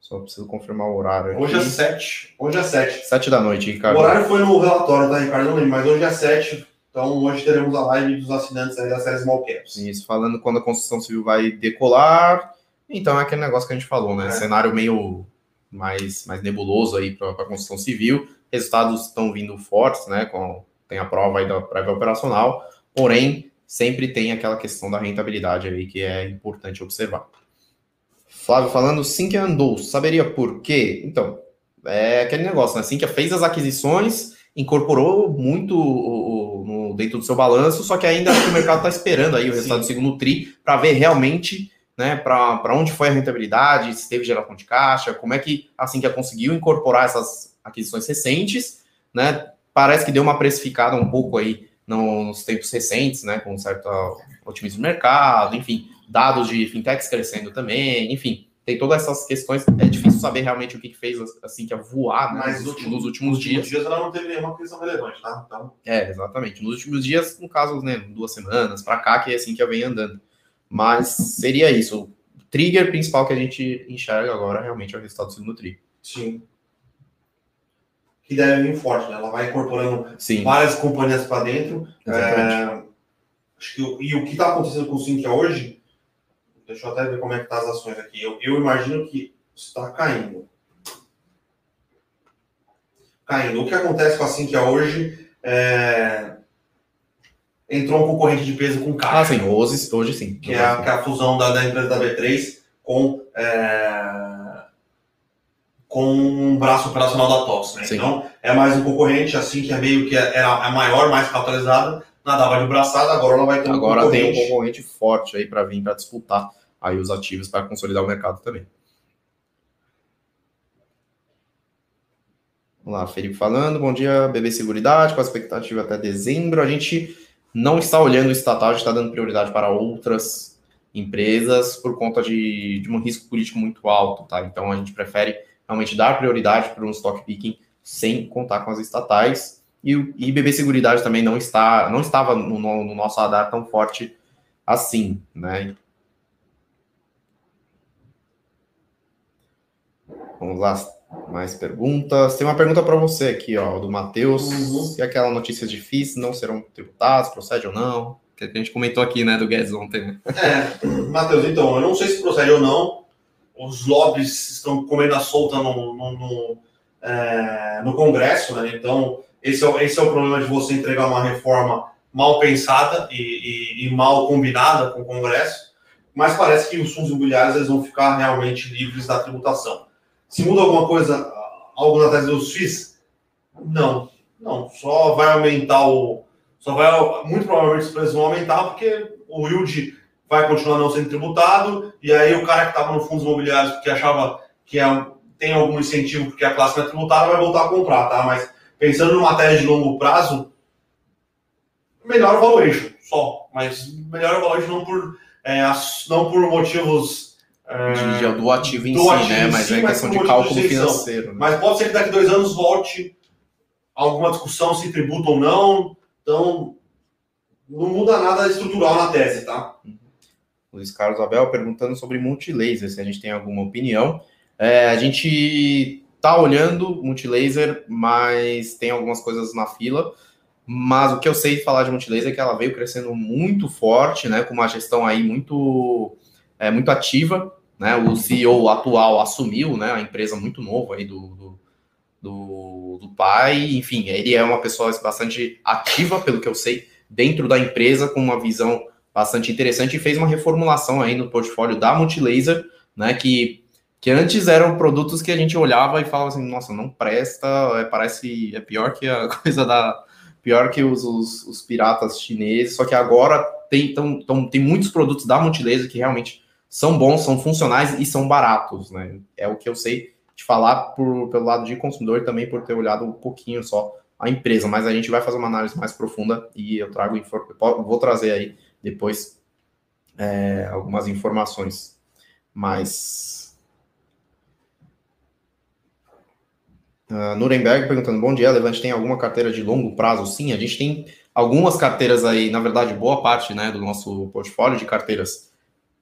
Só preciso confirmar o horário. Aqui. Hoje é 7. Hoje é 7. Sete da noite, O Ricardo. horário foi no relatório, tá, Ricardo? Não lembro, mas hoje é 7. Então, hoje teremos a live dos assinantes aí da série Small Caps. Isso, falando quando a construção civil vai decolar. Então, é aquele negócio que a gente falou, né? É. Cenário meio mais, mais nebuloso aí para a construção civil. Resultados estão vindo fortes, né? Com, tem a prova aí da prévia operacional. Porém, sempre tem aquela questão da rentabilidade aí que é importante observar. Flávio falando, Sinqia andou, saberia por quê? Então, é aquele negócio, né? Sinqia fez as aquisições, incorporou muito o, o, no, dentro do seu balanço, só que ainda o mercado está esperando aí o resultado Sim. do segundo TRI para ver realmente né, para onde foi a rentabilidade, se teve geração de caixa, como é que a Sinqia conseguiu incorporar essas aquisições recentes, né? Parece que deu uma precificada um pouco aí nos tempos recentes, né? Com certo otimismo do mercado, enfim, dados de fintechs crescendo também, enfim, tem todas essas questões. É difícil saber realmente o que, que fez assim que voar né, Mas nos, últimos- nos últimos dias. dias ela não teve nenhuma aquisição relevante, tá? Então, É, exatamente. Nos últimos dias, no caso, né, duas semanas para cá, que é assim que vem andando. Mas seria isso. O trigger principal que a gente enxerga agora realmente é o resultado do segundo tri. sim. Que deve vir forte, né? Ela vai incorporando Sim, várias companhias para dentro. É, acho que, e o que está acontecendo com o Sinqia hoje, deixa eu até ver como é que tá as ações aqui. Eu, eu imagino que está caindo. Caindo. O que acontece com a Sinqia hoje é, entrou um concorrente de peso com Ah, caixa, sim, hoje, hoje sim. que, é a, que é a fusão da, da empresa da B3 com, é, com um braço operacional da TOS. Né? Então, é mais um concorrente, assim que é meio que era a maior, mais capitalizada, nadava de braçada, agora ela vai ter um Agora tem um concorrente. concorrente forte aí para vir para disputar aí os ativos para consolidar o mercado também. Vamos lá, Felipe falando. Bom dia, BB Seguridade, com a expectativa até dezembro. A gente não está olhando o estatal, a gente está dando prioridade para outras empresas por conta de, de um risco político muito alto, tá? Então a gente prefere realmente dar prioridade para um stock picking sem contar com as estatais. E, o- e BB Seguridade também não está, não estava no, no- no nosso radar tão forte assim, né? Vamos lá, mais perguntas. Tem uma pergunta para você aqui, ó, do Matheus. Uhum. Se aquela notícia difícil não serão tributados, procede ou não? Que a gente comentou aqui, né, do Guedes ontem, né? É, Matheus, então, eu não sei se procede ou não. Os lobbies estão comendo a solta no, no, no, é, no Congresso, né? Então, esse é, esse é o problema de você entregar uma reforma mal pensada e, e- e mal combinada com o Congresso. Mas parece que os fundos imobiliários eles vão ficar realmente livres da tributação. Se muda alguma coisa, algo na tese dos FIIs? Não, não. Só vai aumentar o. Só vai. Muito provavelmente os preços vão aumentar, porque o yield vai continuar não sendo tributado, e aí o cara que estava no fundos imobiliários porque achava que é, tem algum incentivo porque a classe não é tributada, vai voltar a comprar, tá? Mas pensando numa tese de longo prazo, melhor o valuation, só. Mas melhor o valuation não por, é, não por motivos. é, De- de- do ativo em do si, ativo né? em Mas si, é questão de cálculo de financeiro. Né? Mas pode ser que daqui a dois anos volte alguma discussão se tributa ou não. Então, não muda nada estrutural na tese, tá? Luiz Carlos Abel perguntando sobre multilaser, se a gente tem alguma opinião. É, a gente tá olhando multilaser, mas tem algumas coisas na fila. Mas o que eu sei falar de multilaser é que ela veio crescendo muito forte, né? Com uma gestão aí muito, é, muito ativa. Né? O CEO atual assumiu né, a empresa muito novo aí do, do, do, do pai. Enfim, ele é uma pessoa bastante ativa, pelo que eu sei, dentro da empresa, com uma visão bastante interessante e fez uma reformulação aí no portfólio da Multilaser, né, que, que antes eram produtos que a gente olhava e falava assim, nossa, não presta, é, parece, é pior que a <laughs> coisa da, pior que os, os, os piratas chineses, só que agora tem, tão, tão, tem muitos produtos da Multilaser que realmente são bons, são funcionais e são baratos, né, é o que eu sei de falar por, pelo lado de consumidor também por ter olhado um pouquinho só a empresa, mas a gente vai fazer uma análise mais profunda e eu trago, vou trazer aí depois é, algumas informações mais. Uh, Nuremberg perguntando: Bom dia, Levante tem alguma carteira de longo prazo? Sim, a gente tem algumas carteiras aí, na verdade, boa parte né, do nosso portfólio de carteiras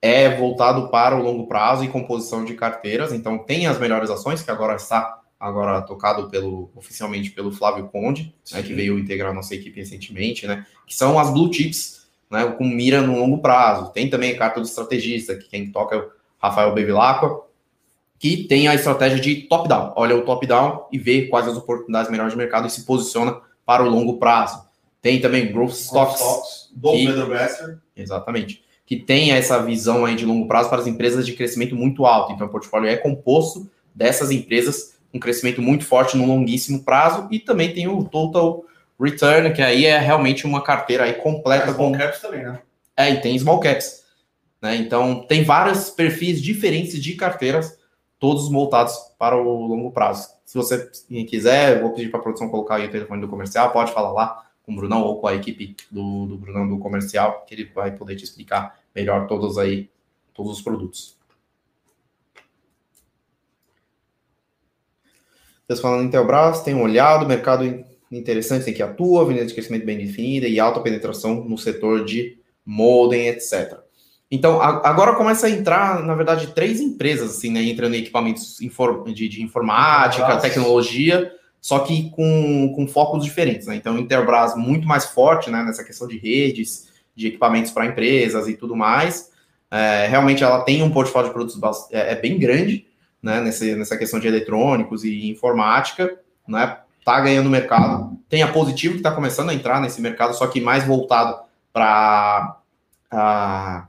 é voltado para o longo prazo e composição de carteiras. Então, tem as melhores ações, que agora está agora tocado pelo oficialmente pelo Flávio Conde, né, que veio integrar nossa equipe recentemente, né, que são as blue chips, né, com mira no longo prazo. Tem também a carta do estrategista, que quem toca é o Rafael Bevilacqua, que tem a estratégia de top-down. Olha o top-down e vê quais as oportunidades melhores de mercado e se posiciona para o longo prazo. Tem também Growth Stocks. Stocks do que- Besser. Exatamente. Que tem essa visão aí de longo prazo para as empresas de crescimento muito alto. Então, o portfólio é composto dessas empresas com crescimento muito forte no longuíssimo prazo e também tem o Total Return, que aí é realmente uma carteira aí completa Mas com com caps também, né? é, e tem small caps. Né? Então, tem vários perfis diferentes de carteiras, todos voltados para o longo prazo. Se você quiser, vou pedir para a produção colocar aí o telefone do comercial, pode falar lá com o Brunão ou com a equipe do, do Brunão do comercial, que ele vai poder te explicar melhor todos aí, todos os produtos. Vocês falando em Intelbras, tem um olhado, mercado interessante, tem que atua, avenida de crescimento bem definida e alta penetração no setor de modem, etc. Então, a- agora começa a entrar, na verdade, três empresas, assim, né, entrando em equipamentos infor- de, de informática, tecnologia, só que com, com focos diferentes, né? Então, Interbras muito mais forte, né, nessa questão de redes, de equipamentos para empresas e tudo mais. É, realmente, ela tem um portfólio de produtos é, é bem grande, né, nessa, nessa questão de eletrônicos e informática, né? Tá ganhando mercado. Tem a Positivo que está começando a entrar nesse mercado, só que mais voltado para a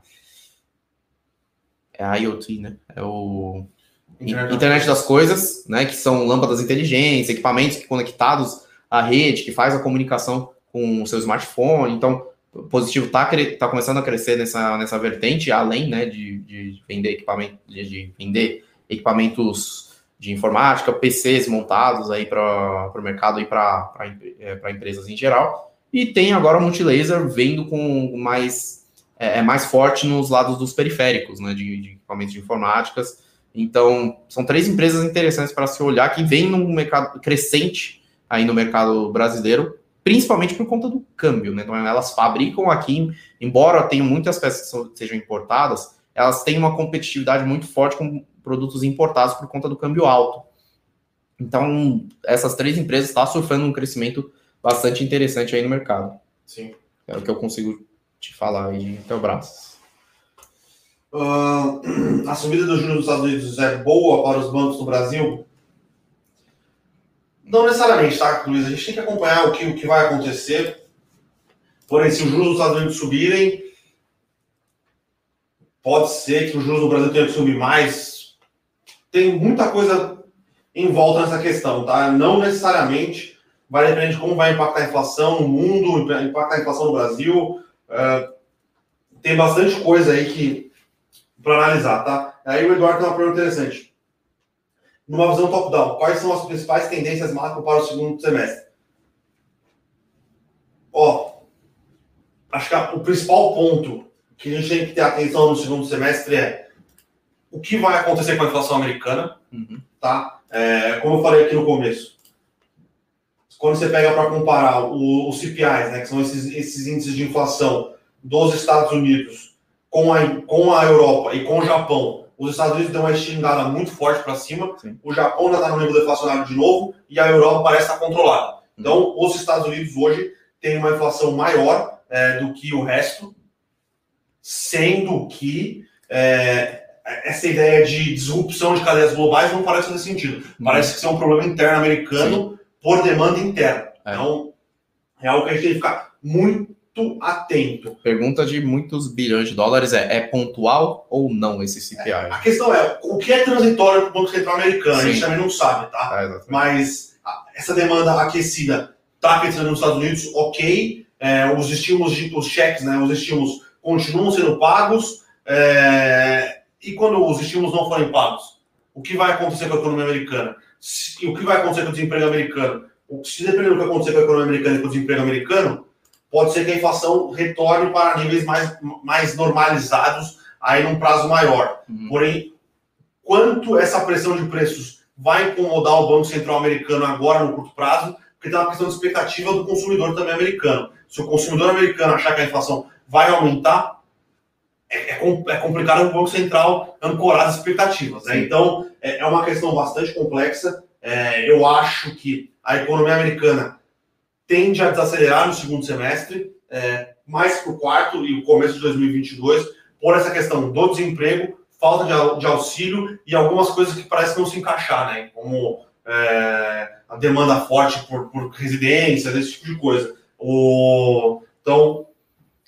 é a IoT, né? É o Internet Internet, das Coisas, né? Que são lâmpadas inteligentes, equipamentos conectados à rede, que faz a comunicação com o seu smartphone. Então, o positivo está tá começando a crescer nessa, nessa vertente, além né, de, de vender equipamento, de, de vender equipamentos de informática, PCs montados aí para o mercado e para é, empresas em geral. E tem agora o Multilaser vendo com mais é, é mais forte nos lados dos periféricos, né, de, de equipamentos de informáticas. Então, são três empresas interessantes para se olhar que vêm num mercado crescente aí no mercado brasileiro, principalmente por conta do câmbio, né? Então, elas fabricam aqui, embora tenham muitas peças que sejam importadas, elas têm uma competitividade muito forte com produtos importados por conta do câmbio alto. Então, essas três empresas estão surfando um crescimento bastante interessante aí no mercado. Sim. É o que eu consigo te falar aí de Intelbras. Ah, a subida dos juros dos Estados Unidos é boa para os bancos no Brasil? Não necessariamente, tá, Luiz? A gente tem que acompanhar o que, o que vai acontecer. Porém, se os juros dos Estados Unidos subirem, pode ser que os juros do Brasil tenham que subir mais. Tem muita coisa em volta nessa questão, tá? Não necessariamente vai depender de como vai impactar a inflação no mundo, impactar a inflação no Brasil. Ah, tem bastante coisa aí que para analisar, tá? Aí o Eduardo tem uma pergunta interessante. Numa visão top-down, quais são as principais tendências macro para o segundo semestre? Ó, acho que o principal ponto que a gente tem que ter atenção no segundo semestre é o que vai acontecer com a inflação americana, Uhum. tá? É, como eu falei aqui no começo, quando você pega para comparar o- os CPIs, né, que são esses, esses índices de inflação dos Estados Unidos com a, com a Europa e com o Japão, os Estados Unidos dão uma estingada muito forte para cima, Sim. o Japão ainda está no nível deflacionário de novo e a Europa parece estar controlada. Então, os Estados Unidos hoje têm uma inflação maior é, do que o resto, sendo que é, essa ideia de disrupção de cadeias globais não parece fazer sentido. Parece que isso é um problema interno americano por demanda interna. É. Então, é algo que a gente tem que ficar muito atento. Pergunta de muitos bilhões de dólares é: é pontual ou não esse CPI? A questão é, o que é transitório para o Banco Central americano? A gente Sim. também não sabe, tá? Exatamente. Mas a- essa demanda aquecida está crescendo nos Estados Unidos, ok. É, os estímulos, de, os cheques, né, os estímulos continuam sendo pagos. é, e quando os estímulos não forem pagos, o que vai acontecer com a economia americana? Se- o que vai acontecer com o desemprego americano? O- Se depender do que acontecer com a economia americana e com o desemprego americano, pode ser que a inflação retorne para níveis mais, mais normalizados aí num prazo maior. Uhum. Porém, quanto essa pressão de preços vai incomodar o Banco Central americano agora no curto prazo, porque tem uma questão de expectativa do consumidor também americano. Se o consumidor americano achar que a inflação vai aumentar, é, é é complicado o Banco Central ancorar as expectativas. Né? Então, é, é uma questão bastante complexa. é, eu acho que a economia americana tende a desacelerar no segundo semestre, é, mais para o quarto e o começo de 2022, por essa questão do desemprego, falta de, de auxílio e algumas coisas que parecem não se encaixar, né? Como é, a demanda forte por, por residências, esse tipo de coisa. O, então,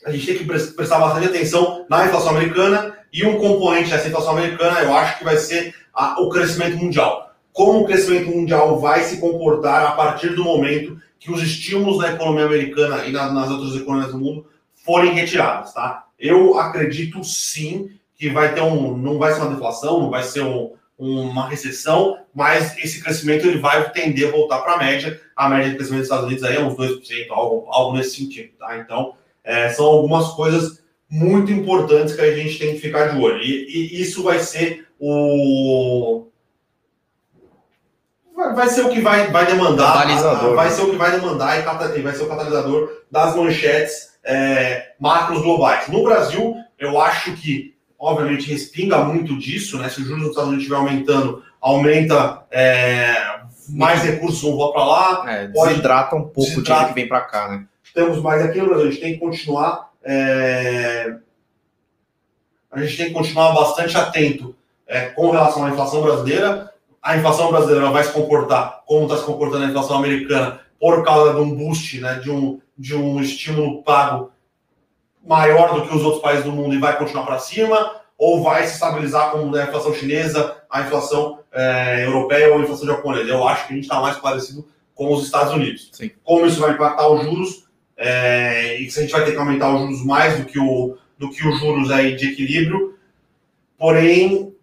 a gente tem que prestar bastante atenção na inflação americana e um componente dessa inflação americana, eu acho que vai ser a, o crescimento mundial. Como o crescimento mundial vai se comportar a partir do momento que os estímulos da economia americana e na, nas outras economias do mundo forem retirados, tá? Eu acredito sim que vai ter um, não vai ser uma deflação, não vai ser um, uma recessão, mas esse crescimento ele vai tender a voltar para a média. A média de crescimento dos Estados Unidos aí é uns 2%, algo, algo nesse sentido, tá? Então, é, são algumas coisas muito importantes que a gente tem que ficar de olho. E, e isso vai ser o vai ser o que vai, vai demandar, vai ser o que vai demandar e vai ser o catalisador das manchetes é, macros globais. No Brasil, eu acho que, obviamente, respinga muito disso, né? Se o juros dos Estados Unidos estiver aumentando, aumenta é, mais recursos vão para lá. É, desidrata um pouco desidrata. o dinheiro que vem para cá, né? Temos mais aqui no Brasil, a gente tem que continuar. É, a gente tem que continuar bastante atento é, com relação à inflação brasileira. A inflação brasileira vai se comportar como está se comportando a inflação americana por causa de um boost, né, de, um, de um estímulo pago maior do que os outros países do mundo e vai continuar para cima, ou vai se estabilizar como né, a inflação chinesa, a inflação é, europeia ou a inflação japonesa. Eu acho que a gente está mais parecido com os Estados Unidos. Sim. Como isso vai impactar os juros, é, e se a gente vai ter que aumentar os juros mais do que, o, do que os juros aí de equilíbrio. Porém,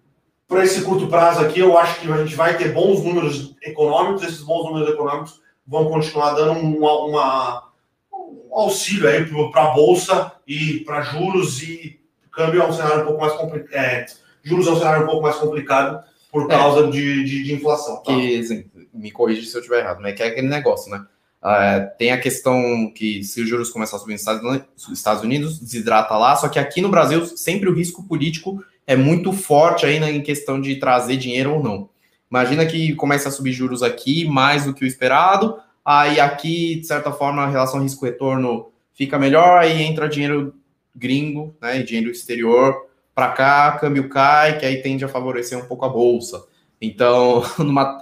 para esse curto prazo aqui, eu acho que a gente vai ter bons números econômicos, esses bons números econômicos vão continuar dando uma, uma um auxílio aí para a Bolsa e para juros e câmbio é um cenário um pouco mais complicado. É, juros é um cenário um pouco mais complicado por é. causa é. de, de, de, inflação. Tá? Que, assim, me corrija se eu estiver errado, mas é que é aquele negócio, né? Uh, tem a questão que se os juros começar a subir nos Estados Unidos, desidrata lá, só que aqui no Brasil sempre o risco político é muito forte ainda em questão de trazer dinheiro ou não. Imagina que começa a subir juros aqui mais do que o esperado, aí aqui, de certa forma, a relação risco-retorno fica melhor, aí entra dinheiro gringo, né, dinheiro exterior para cá, câmbio cai, que aí tende a favorecer um pouco a bolsa. Então, <laughs> numa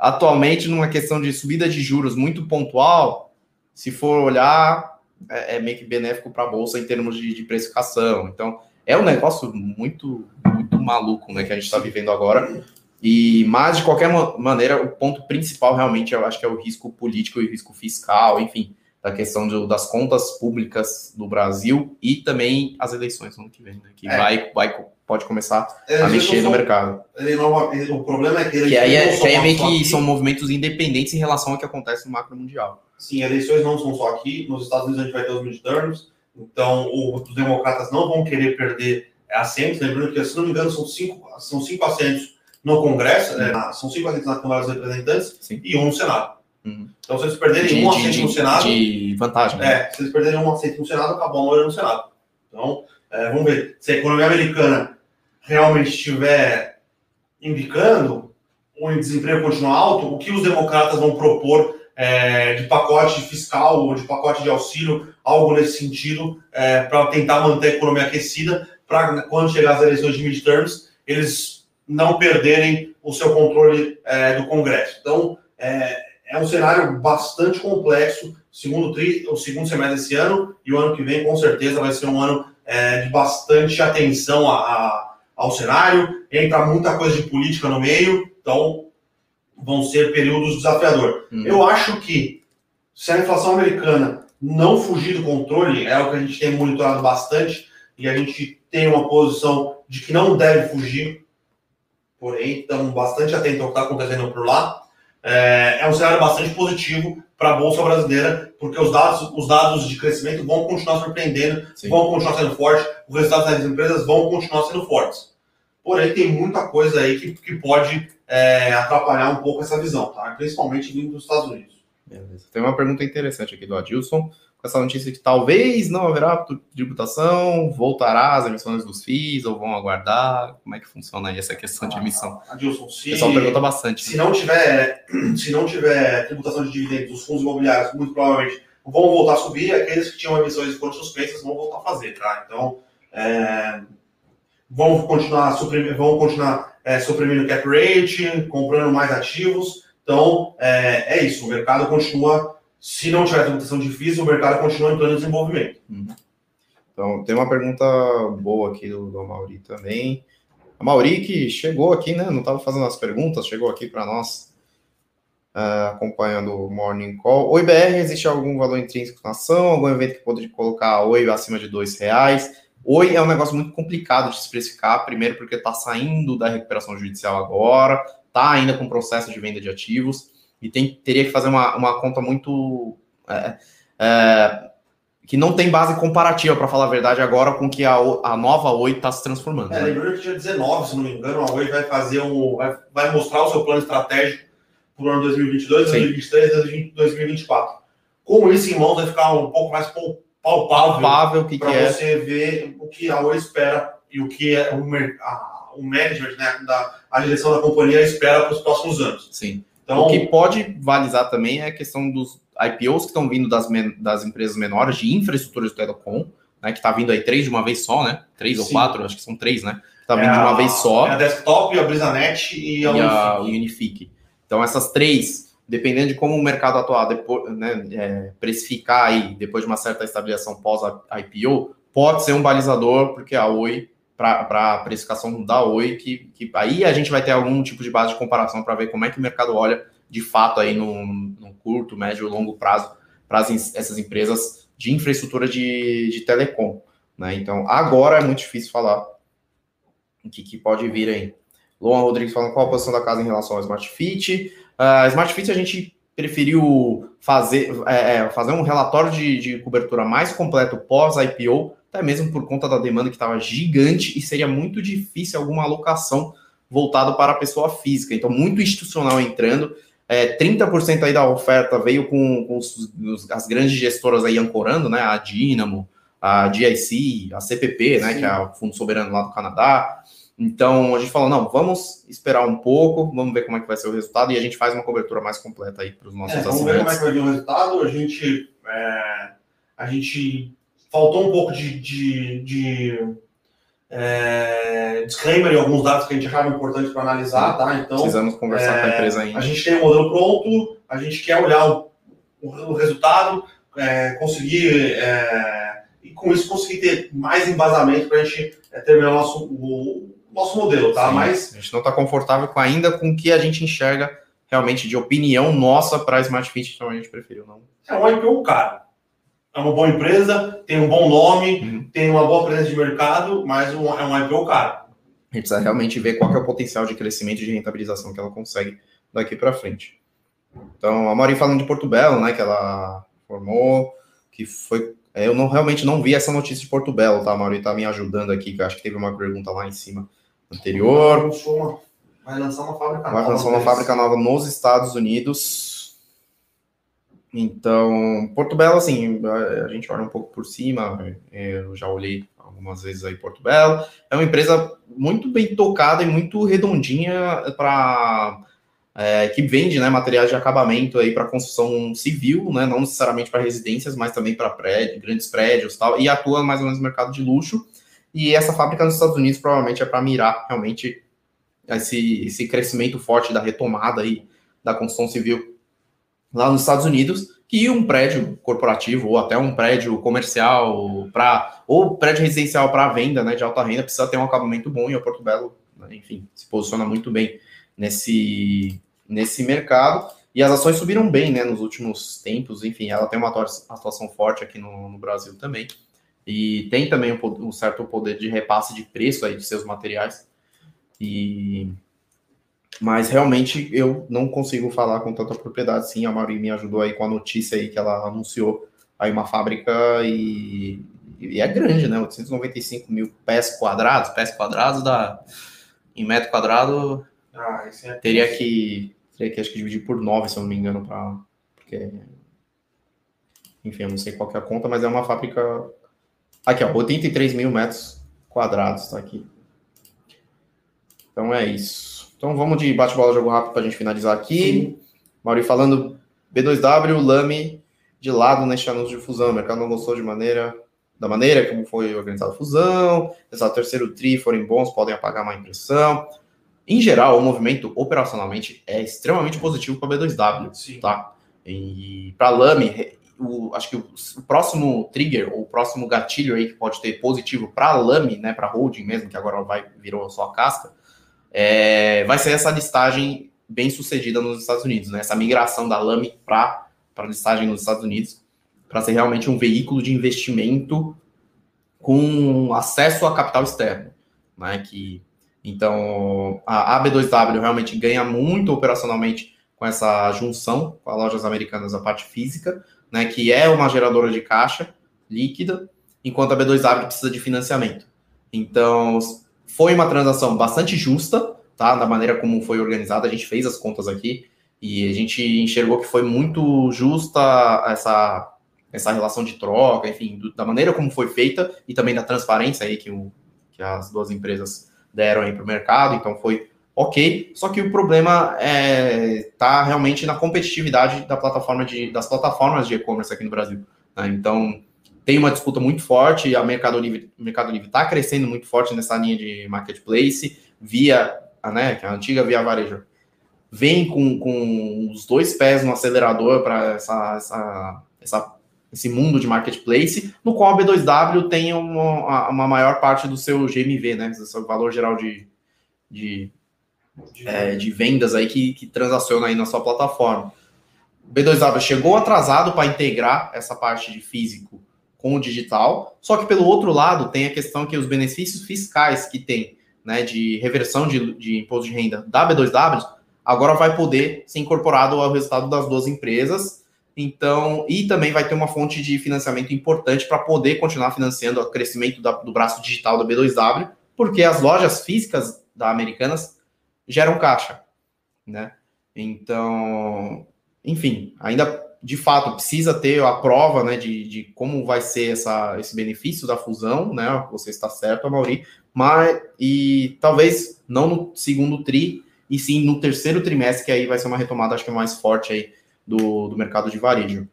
atualmente, numa questão de subida de juros muito pontual, se for olhar, é, é meio que benéfico para a Bolsa em termos de, de, precificação. Então, é um negócio muito, muito maluco né, que a gente está vivendo agora. E, mas, de qualquer maneira, o ponto principal realmente eu acho que é o risco político e o risco fiscal, enfim, da questão das contas públicas do Brasil e também as eleições no ano que vem, né, que é. vai, vai pode começar a mexer no mercado. Não, o problema é que... Que aí, é, que aí é meio que são movimentos independentes em relação ao que acontece no macro mundial. Sim, eleições não são só aqui. Nos Estados Unidos a gente vai ter os midterms, então os democratas não vão querer perder assentos. Lembrando que, se não me engano, são cinco, são cinco assentos no Congresso, né? são cinco assentos na Câmara dos Representantes Sim. e um no Senado. Uhum. Então, se eles perderem de, um assento de, no Senado. De vantagem. Né? É, se eles perderem um assento no Senado, acabou a maioria no Senado. Então, é, vamos ver. Se a economia americana realmente estiver indicando, o desemprego continua alto, o que os democratas vão propor é, de pacote fiscal ou de pacote de auxílio, algo nesse sentido, é, para tentar manter a economia aquecida, para quando chegar as eleições de midterms, eles não perderem o seu controle é, do Congresso. Então, é, é um cenário bastante complexo, segundo tri, o segundo semestre desse ano, e o ano que vem, com certeza, vai ser um ano é, de bastante atenção a, a ao cenário, entra muita coisa de política no meio, então vão ser períodos desafiadores. Uhum. Eu acho que se a inflação americana não fugir do controle, é o que a gente tem monitorado bastante, e a gente tem uma posição de que não deve fugir, porém, estamos bastante atentos ao que está acontecendo por lá. É, é um cenário bastante positivo para a Bolsa Brasileira, porque os dados, os dados de crescimento vão continuar surpreendendo, Sim. vão continuar sendo fortes, os resultados das empresas vão continuar sendo fortes. Porém, tem muita coisa aí que, que pode é, atrapalhar um pouco essa visão, tá? principalmente vindo dos Estados Unidos. Beleza. Tem uma pergunta interessante aqui do Adilson. Com essa notícia que talvez não haverá tributação, voltará as emissões dos FIIs ou vão aguardar? Como é que funciona aí essa questão de emissão? Adilson, se, o pessoal pergunta bastante. Se não tiver, <clears throat> se não tiver tributação de dividendos dos fundos imobiliários, muito provavelmente vão voltar a subir. Aqueles que tinham emissões foram suspensas vão voltar a fazer, tá? Então, é, vão continuar, suprimindo, vão continuar é, suprimindo cap rate, comprando mais ativos. Então, é, é isso. O mercado continua, se não tiver tributação difícil, o mercado continua em plano de desenvolvimento. Uhum. Então, tem uma pergunta boa aqui do, do Mauri também. A Mauri que chegou aqui, né? Não estava fazendo as perguntas, chegou aqui para nós, uh, acompanhando o Morning Call. Oi, BR, existe algum valor intrínseco na ação? Algum evento que pode colocar Oi acima de dois reais? Oi é um negócio muito complicado de se especificar, primeiro porque está saindo da recuperação judicial agora, está ainda com processo de venda de ativos e tem, teria que fazer uma, uma conta muito. É, é, que não tem base comparativa, para falar a verdade, agora com que a, a nova Oi está se transformando. É, né? lembrando que dia 19, se não me engano, a Oi vai fazer um. vai, vai mostrar o seu plano estratégico para o ano 2022, Sim. 2023 e 2024. Com isso em mãos, vai ficar um pouco mais palpável, palpável que, para é. você ver o que a Oi espera e o que é o, a, o management, né, da, a direção da companhia espera para os próximos anos. Sim. Então, o que pode balizar também é a questão dos IPOs que estão vindo das, das empresas menores de infraestrutura de telecom, né, que está vindo aí três de uma vez só, né? Três Sim. ou quatro, acho que são três, né? Está vindo é de uma vez só. É a Desktop, a BrisaNet e a, e a Unifique. Então, essas três, dependendo de como o mercado atuar, depois, né, é, precificar aí, depois de uma certa estabilização pós-IPO, pode ser um balizador, porque a Oi para a precificação da Oi, que, que aí a gente vai ter algum tipo de base de comparação para ver como é que o mercado olha de fato aí no, no curto, médio e longo prazo para essas empresas de infraestrutura de, de telecom. Né? Então, agora é muito difícil falar o que, que pode vir aí. Luan Rodrigues falando qual a posição da casa em relação ao Smart Fit. Uh, Smart Fit a gente preferiu fazer, é, é, fazer um relatório de, de cobertura mais completo pós-IPO, até mesmo por conta da demanda que estava gigante e seria muito difícil alguma alocação voltada para a pessoa física. Então, muito institucional entrando. É, 30% aí da oferta veio com, com os, as grandes gestoras aí ancorando, né? A Dynamo, a GIC, a CPP, né? Que é o Fundo Soberano lá do Canadá. Então, a gente falou, não, vamos esperar um pouco, vamos ver como é que vai ser o resultado e a gente faz uma cobertura mais completa aí para os nossos é, Vamos ver como é que vai vir o resultado. A gente, é, a gente faltou um pouco de, de, de é, disclaimer em alguns dados que a gente achava importante para analisar, tá? Então, precisamos conversar é, com a empresa ainda. A gente tem o modelo pronto, a gente quer olhar o, o resultado, é, conseguir é, e com isso conseguir ter mais embasamento para a gente é, terminar o nosso, o, nosso modelo, tá? Sim, Mas a gente não está confortável com ainda com o que a gente enxerga realmente de opinião nossa para a Smart Fit, então a gente preferiu não. É um IPO caro é uma boa empresa, tem um bom nome, uhum. tem uma boa presença de mercado, mas um, é um IPO caro. A gente precisa realmente ver qual é o potencial de crescimento e de rentabilização que ela consegue daqui para frente. Então, a Mauri falando de Porto Belo, né, que ela formou, que foi... É, eu não, realmente não vi essa notícia de Porto Belo, tá? A Mauri tá me ajudando aqui, que eu acho que teve uma pergunta lá em cima anterior. Vai lançar uma fábrica nova. Vai lançar uma fábrica nova nos Estados Unidos então, Porto Belo, assim, a, gente olha um pouco por cima, eu já olhei algumas vezes aí Porto Belo. É uma empresa muito bem tocada e muito redondinha para é, que vende né, materiais de acabamento aí para construção civil, né, não necessariamente para residências, mas também para prédio, grandes prédios tal, e atua mais ou menos no mercado de luxo. E essa fábrica nos Estados Unidos provavelmente é para mirar realmente esse, esse crescimento forte da retomada aí da construção civil lá nos Estados Unidos, que um prédio corporativo ou até um prédio comercial para ou prédio residencial para venda, né, de alta renda precisa ter um acabamento bom e o Porto Belo, enfim, se posiciona muito bem nesse nesse mercado. E as ações subiram bem, né, nos últimos tempos, enfim, ela tem uma atuação forte aqui no, no Brasil também. E tem também um, um certo poder de repasse de preço aí de seus materiais. E mas realmente eu não consigo falar com tanta propriedade. Sim, a Mauri me ajudou aí com a notícia aí que ela anunciou aí uma fábrica e, e é grande, né? 895 mil pés quadrados, pés quadrados da em metro quadrado ah, é teria que teria que acho que dividir por 9, se eu não me engano, para porque enfim, eu não sei qual é a conta, mas é uma fábrica. Aqui, ó, 83 mil metros quadrados, tá aqui. Então é isso. Então vamos de bate-bola, jogo rápido para a gente finalizar aqui. Mauri falando B2W, Lame de lado neste anúncio de fusão. O mercado não gostou de maneira da maneira como foi organizada a fusão. Essa terceiro tri forem bons, podem apagar uma impressão. Em geral, o movimento operacionalmente é extremamente positivo para B2W, Sim. tá? E para Lame, o, acho que o, o, próximo trigger, ou o próximo gatilho aí que pode ter positivo para a Lame, né, para holding mesmo, que agora vai virou só a casca, é, vai ser essa listagem bem sucedida nos Estados Unidos, né? Essa migração da Lame para a listagem nos Estados Unidos, para ser realmente um veículo de investimento com acesso a capital externo, né? Que então a AB2W realmente ganha muito operacionalmente com essa junção com as lojas americanas a parte física, né, que é uma geradora de caixa líquida, enquanto a B2W precisa de financiamento. Então, foi uma transação bastante justa, tá? Da maneira como foi organizada, a gente fez as contas aqui e a gente enxergou que foi muito justa essa, essa relação de troca, enfim, do, da maneira como foi feita e também da transparência aí que, o, que as duas empresas deram aí para o mercado. Então, foi ok, só que o problema está é, tá realmente na competitividade da plataforma de, das plataformas de e-commerce aqui no Brasil. Né? Então, tem uma disputa muito forte, a Mercado Livre Mercado Livre está crescendo muito forte nessa linha de marketplace, via, né, a antiga Via Varejo, vem com, com os dois pés no acelerador para essa, essa, essa, esse mundo de marketplace, no qual a B2W tem uma, uma maior parte do seu GMV, né, do seu valor geral de, de de, é, de vendas aí que, que transaciona aí na sua plataforma. O B2W chegou atrasado para integrar essa parte de físico com o digital, só que pelo outro lado tem a questão que os benefícios fiscais que tem, né, de reversão de, de imposto de renda da B2W, agora vai poder ser incorporado ao resultado das duas empresas. Então, e também vai ter uma fonte de financiamento importante para poder continuar financiando o crescimento da, do braço digital da B2W, porque as lojas físicas da Americanas geram caixa, né? Então, enfim, ainda de fato precisa ter a prova, né, de, de como vai ser essa, esse benefício da fusão, né? Você está certo, Mauri, mas e talvez não no segundo tri e sim no terceiro trimestre que aí vai ser uma retomada, acho que mais forte aí do, do mercado de varejo.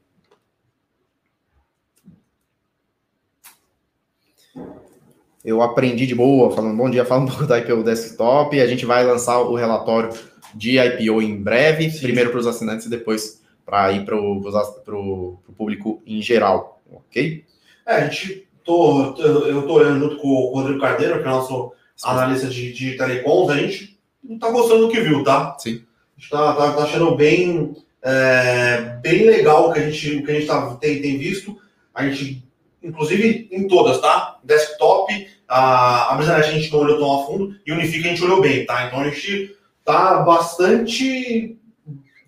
eu aprendi de boa, falando bom dia, <laughs> falando um pouco da IPO Desktop, a gente vai lançar o relatório de IPO em breve, Sim. primeiro para os assinantes e depois para ir para o público em geral, ok? É, a gente, tô, eu estou olhando junto com o Rodrigo Cardeiro, que é nosso Sim. analista de, de telecoms, a gente não está gostando do que viu, tá? Sim. A gente está tá, tá achando bem, é, bem legal o que a gente, o que a gente tá, tem, tem visto, a gente, inclusive em todas, tá? Desktop, a, a Brisanet a gente não olhou tão a fundo e Unifica a gente olhou bem, tá? Então a gente tá bastante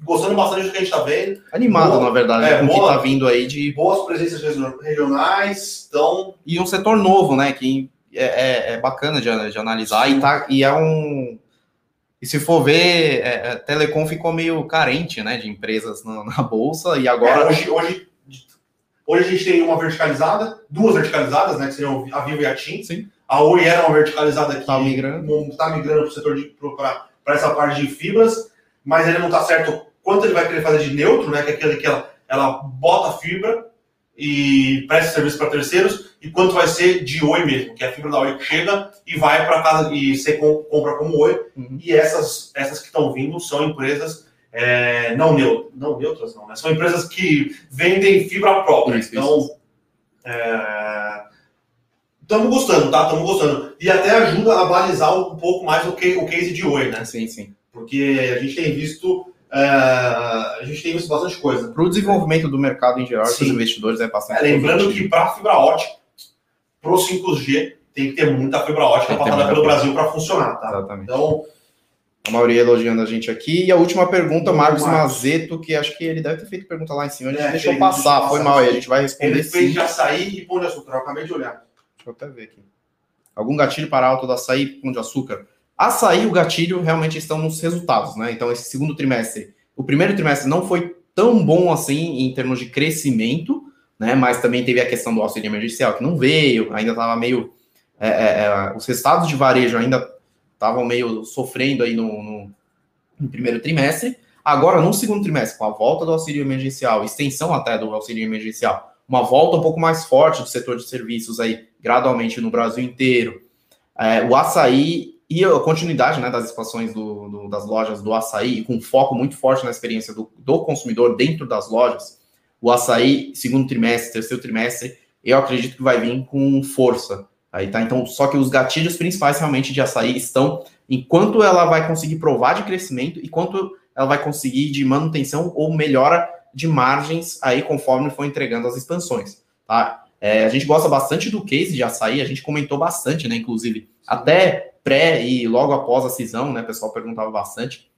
gostando bastante do que a gente tá vendo. Animado, boa, na verdade, é, com o que tá vindo aí de. Boas presenças regionais, então. E um setor novo, né? Que é, é, é bacana de, de analisar e, tá, e é um. E se for ver, é, é Telecom ficou meio carente, né, de empresas na, na bolsa e agora. É, hoje, hoje Hoje a gente tem uma verticalizada, duas verticalizadas, né? Que seriam a Vivo e a TIM. Sim. A Oi era uma verticalizada que está migrando, tá migrando para o setor de para essa parte de fibras, mas ele não está certo quanto ele vai querer fazer de neutro, né? Que é aquele que ela, ela bota a fibra e presta serviço para terceiros, e quanto vai ser de Oi mesmo, que é a fibra da Oi que chega e vai para casa e você compra como Oi. Uhum. E essas, essas que estão vindo são empresas é, não, neutras, não neutras, não, né? São empresas que vendem fibra própria. Isso, então, estamos é, gostando, tá? Estamos gostando. E até ajuda a balizar um pouco mais o, que, o case de hoje, né? Sim, sim. Porque a gente tem visto. É, a gente tem visto bastante coisa. Para o desenvolvimento do mercado em geral, os investidores é bastante. É, lembrando que para fibra ótica, para o 5G, tem que ter muita fibra ótica passada pelo Brasil para funcionar, tá? Exatamente. Então a maioria elogiando a gente aqui. E a última pergunta, Marcos, Marcos Mazeto, que acho que ele deve ter feito pergunta lá em cima. A gente é, deixou passar, foi mal, e a gente vai responder. Ele fez de açaí e pão de açúcar, eu acabei de olhar. Deixa eu até ver aqui. Algum gatilho para alto do açaí e pão de açúcar? Açaí e o gatilho realmente estão nos resultados, né? Então, esse segundo trimestre, o primeiro trimestre não foi tão bom assim em termos de crescimento, né? Mas também teve a questão do auxílio emergencial que não veio, ainda estava meio. É, é, é, os resultados de varejo ainda estavam meio sofrendo aí no, no, no, primeiro trimestre. Agora, no segundo trimestre, com a volta do auxílio emergencial, extensão até do auxílio emergencial, uma volta um pouco mais forte do setor de serviços aí, gradualmente no Brasil inteiro. É, o açaí e a continuidade né, das expansões do, do, das lojas do açaí, com foco muito forte na experiência do, do, consumidor dentro das lojas, o açaí, segundo trimestre, terceiro trimestre, eu acredito que vai vir com força. Aí tá, então, só que os gatilhos principais realmente de açaí estão em quanto ela vai conseguir provar de crescimento e quanto ela vai conseguir de manutenção ou melhora de margens aí conforme for entregando as expansões, tá? É, a gente gosta bastante do case de açaí, a gente comentou bastante, né? Inclusive, até pré e logo após a cisão, né? O pessoal perguntava bastante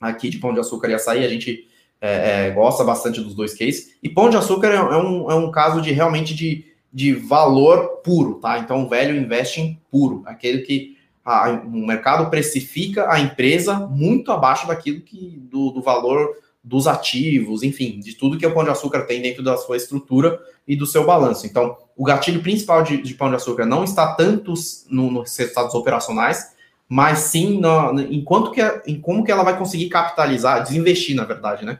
aqui de pão de açúcar e açaí, a gente é, é, gosta bastante dos dois cases. E pão de açúcar é, é, um, é um caso de realmente de, de valor puro, tá? Então o velho investe em puro, aquele que a, o mercado precifica a empresa muito abaixo daquilo que do, do valor dos ativos, enfim, de tudo que o Pão de Açúcar tem dentro da sua estrutura e do seu balanço. Então, o gatilho principal de, de Pão de Açúcar não está tanto no, nos resultados operacionais, mas sim no, em, quanto que, em como que ela vai conseguir capitalizar, desinvestir, na verdade, né?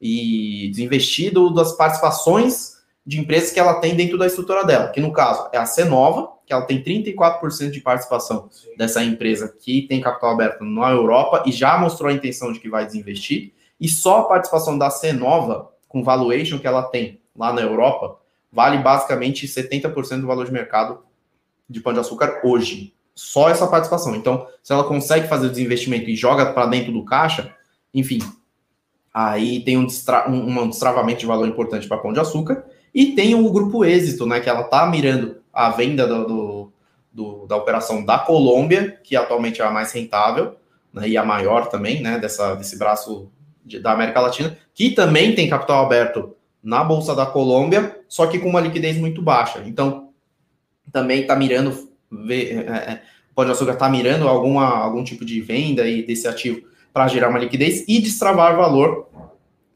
E desinvestir do, das participações de empresas que ela tem dentro da estrutura dela, que no caso é a Cenova, que ela tem 34% de participação sim. dessa empresa que tem capital aberto na Europa e já mostrou a intenção de que vai desinvestir e só a participação da Cenova, com valuation que ela tem lá na Europa, vale basicamente 70% do valor de mercado de pão de açúcar hoje. Só essa participação. Então, se ela consegue fazer o desinvestimento e joga para dentro do caixa, enfim, aí tem um, destra um, um destravamento de valor importante para pão de açúcar. E tem o grupo êxito, né? Que ela está mirando a venda do, do, do, da operação da Colômbia, que atualmente é a mais rentável, né, e a maior também, né? Dessa, desse braço de, da América Latina, que também tem capital aberto na Bolsa da Colômbia, só que com uma liquidez muito baixa. Então, também está mirando, é, é, Pão de Açúcar está mirando alguma, algum tipo de venda aí desse ativo para gerar uma liquidez e destravar valor,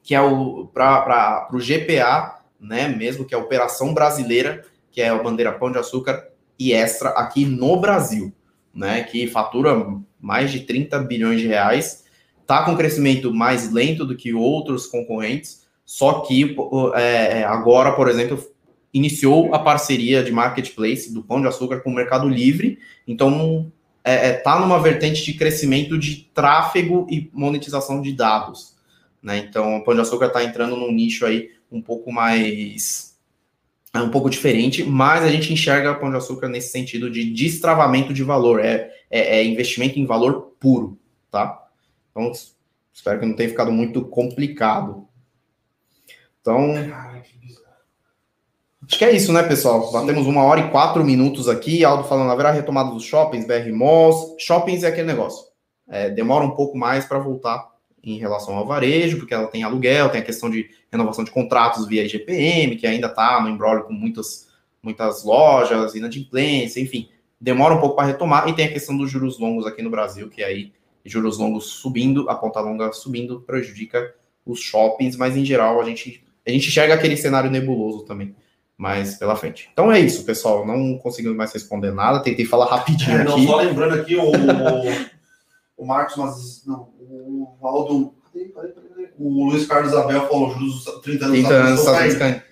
que é o para o GPA, né, mesmo que é a operação brasileira, que é a bandeira Pão de Açúcar e Extra aqui no Brasil, né, que fatura mais de 30 bilhões de reais está com crescimento mais lento do que outros concorrentes, só que é, é, agora, por exemplo, iniciou a parceria de marketplace do Pão de Açúcar com o Mercado Livre, então está é, é, tá numa vertente de crescimento de tráfego e monetização de dados. Né? Então, o Pão de Açúcar está entrando num nicho aí um pouco mais. É um pouco diferente, mas a gente enxerga o Pão de Açúcar nesse sentido de destravamento de valor, é, é, é investimento em valor puro, tá? Então, espero que não tenha ficado muito complicado. Então, acho que é isso, né, pessoal? Batemos uma hora e quatro minutos aqui. Aldo falando, haverá retomada dos shoppings, BR Malls. Shoppings é aquele negócio. É, demora um pouco mais para voltar em relação ao varejo, porque ela tem aluguel, tem a questão de renovação de contratos via IGPM, que ainda está no embrólio com muitas, muitas lojas, inadimplência, enfim. Demora um pouco para retomar. E tem a questão dos juros longos aqui no Brasil, que aí juros longos subindo, a ponta longa subindo, prejudica os shoppings, mas em geral a gente, a gente enxerga aquele cenário nebuloso também mais pela frente. Então é isso, pessoal. Não conseguimos mais responder nada. Tentei falar rapidinho é, não, aqui. Só lembrando aqui o, o Marcos, mas não, o Valdo, o Luiz Carlos Abel falou juros 30 anos, 30 anos tá.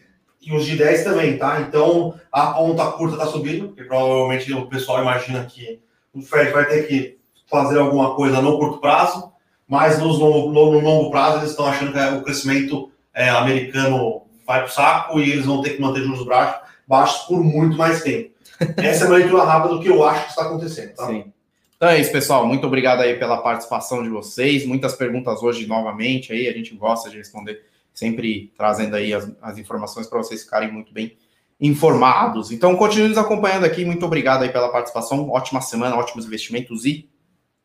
E os de 10 também, tá? Então a ponta curta tá subindo, porque provavelmente o pessoal imagina que o Fed vai ter que fazer alguma coisa no curto prazo, mas no, no, no longo prazo eles estão achando que o crescimento é, americano vai para o saco e eles vão ter que manter juros baixos, baixos por muito mais tempo. <laughs> Essa é uma leitura rápida do que eu acho que está acontecendo. Tá? Sim. Então é isso, pessoal. Muito obrigado aí pela participação de vocês. Muitas perguntas hoje novamente aí. A gente gosta de responder, sempre trazendo aí as, as informações para vocês ficarem muito bem informados. Então continue nos acompanhando aqui. Muito obrigado aí pela participação. Ótima semana, ótimos investimentos e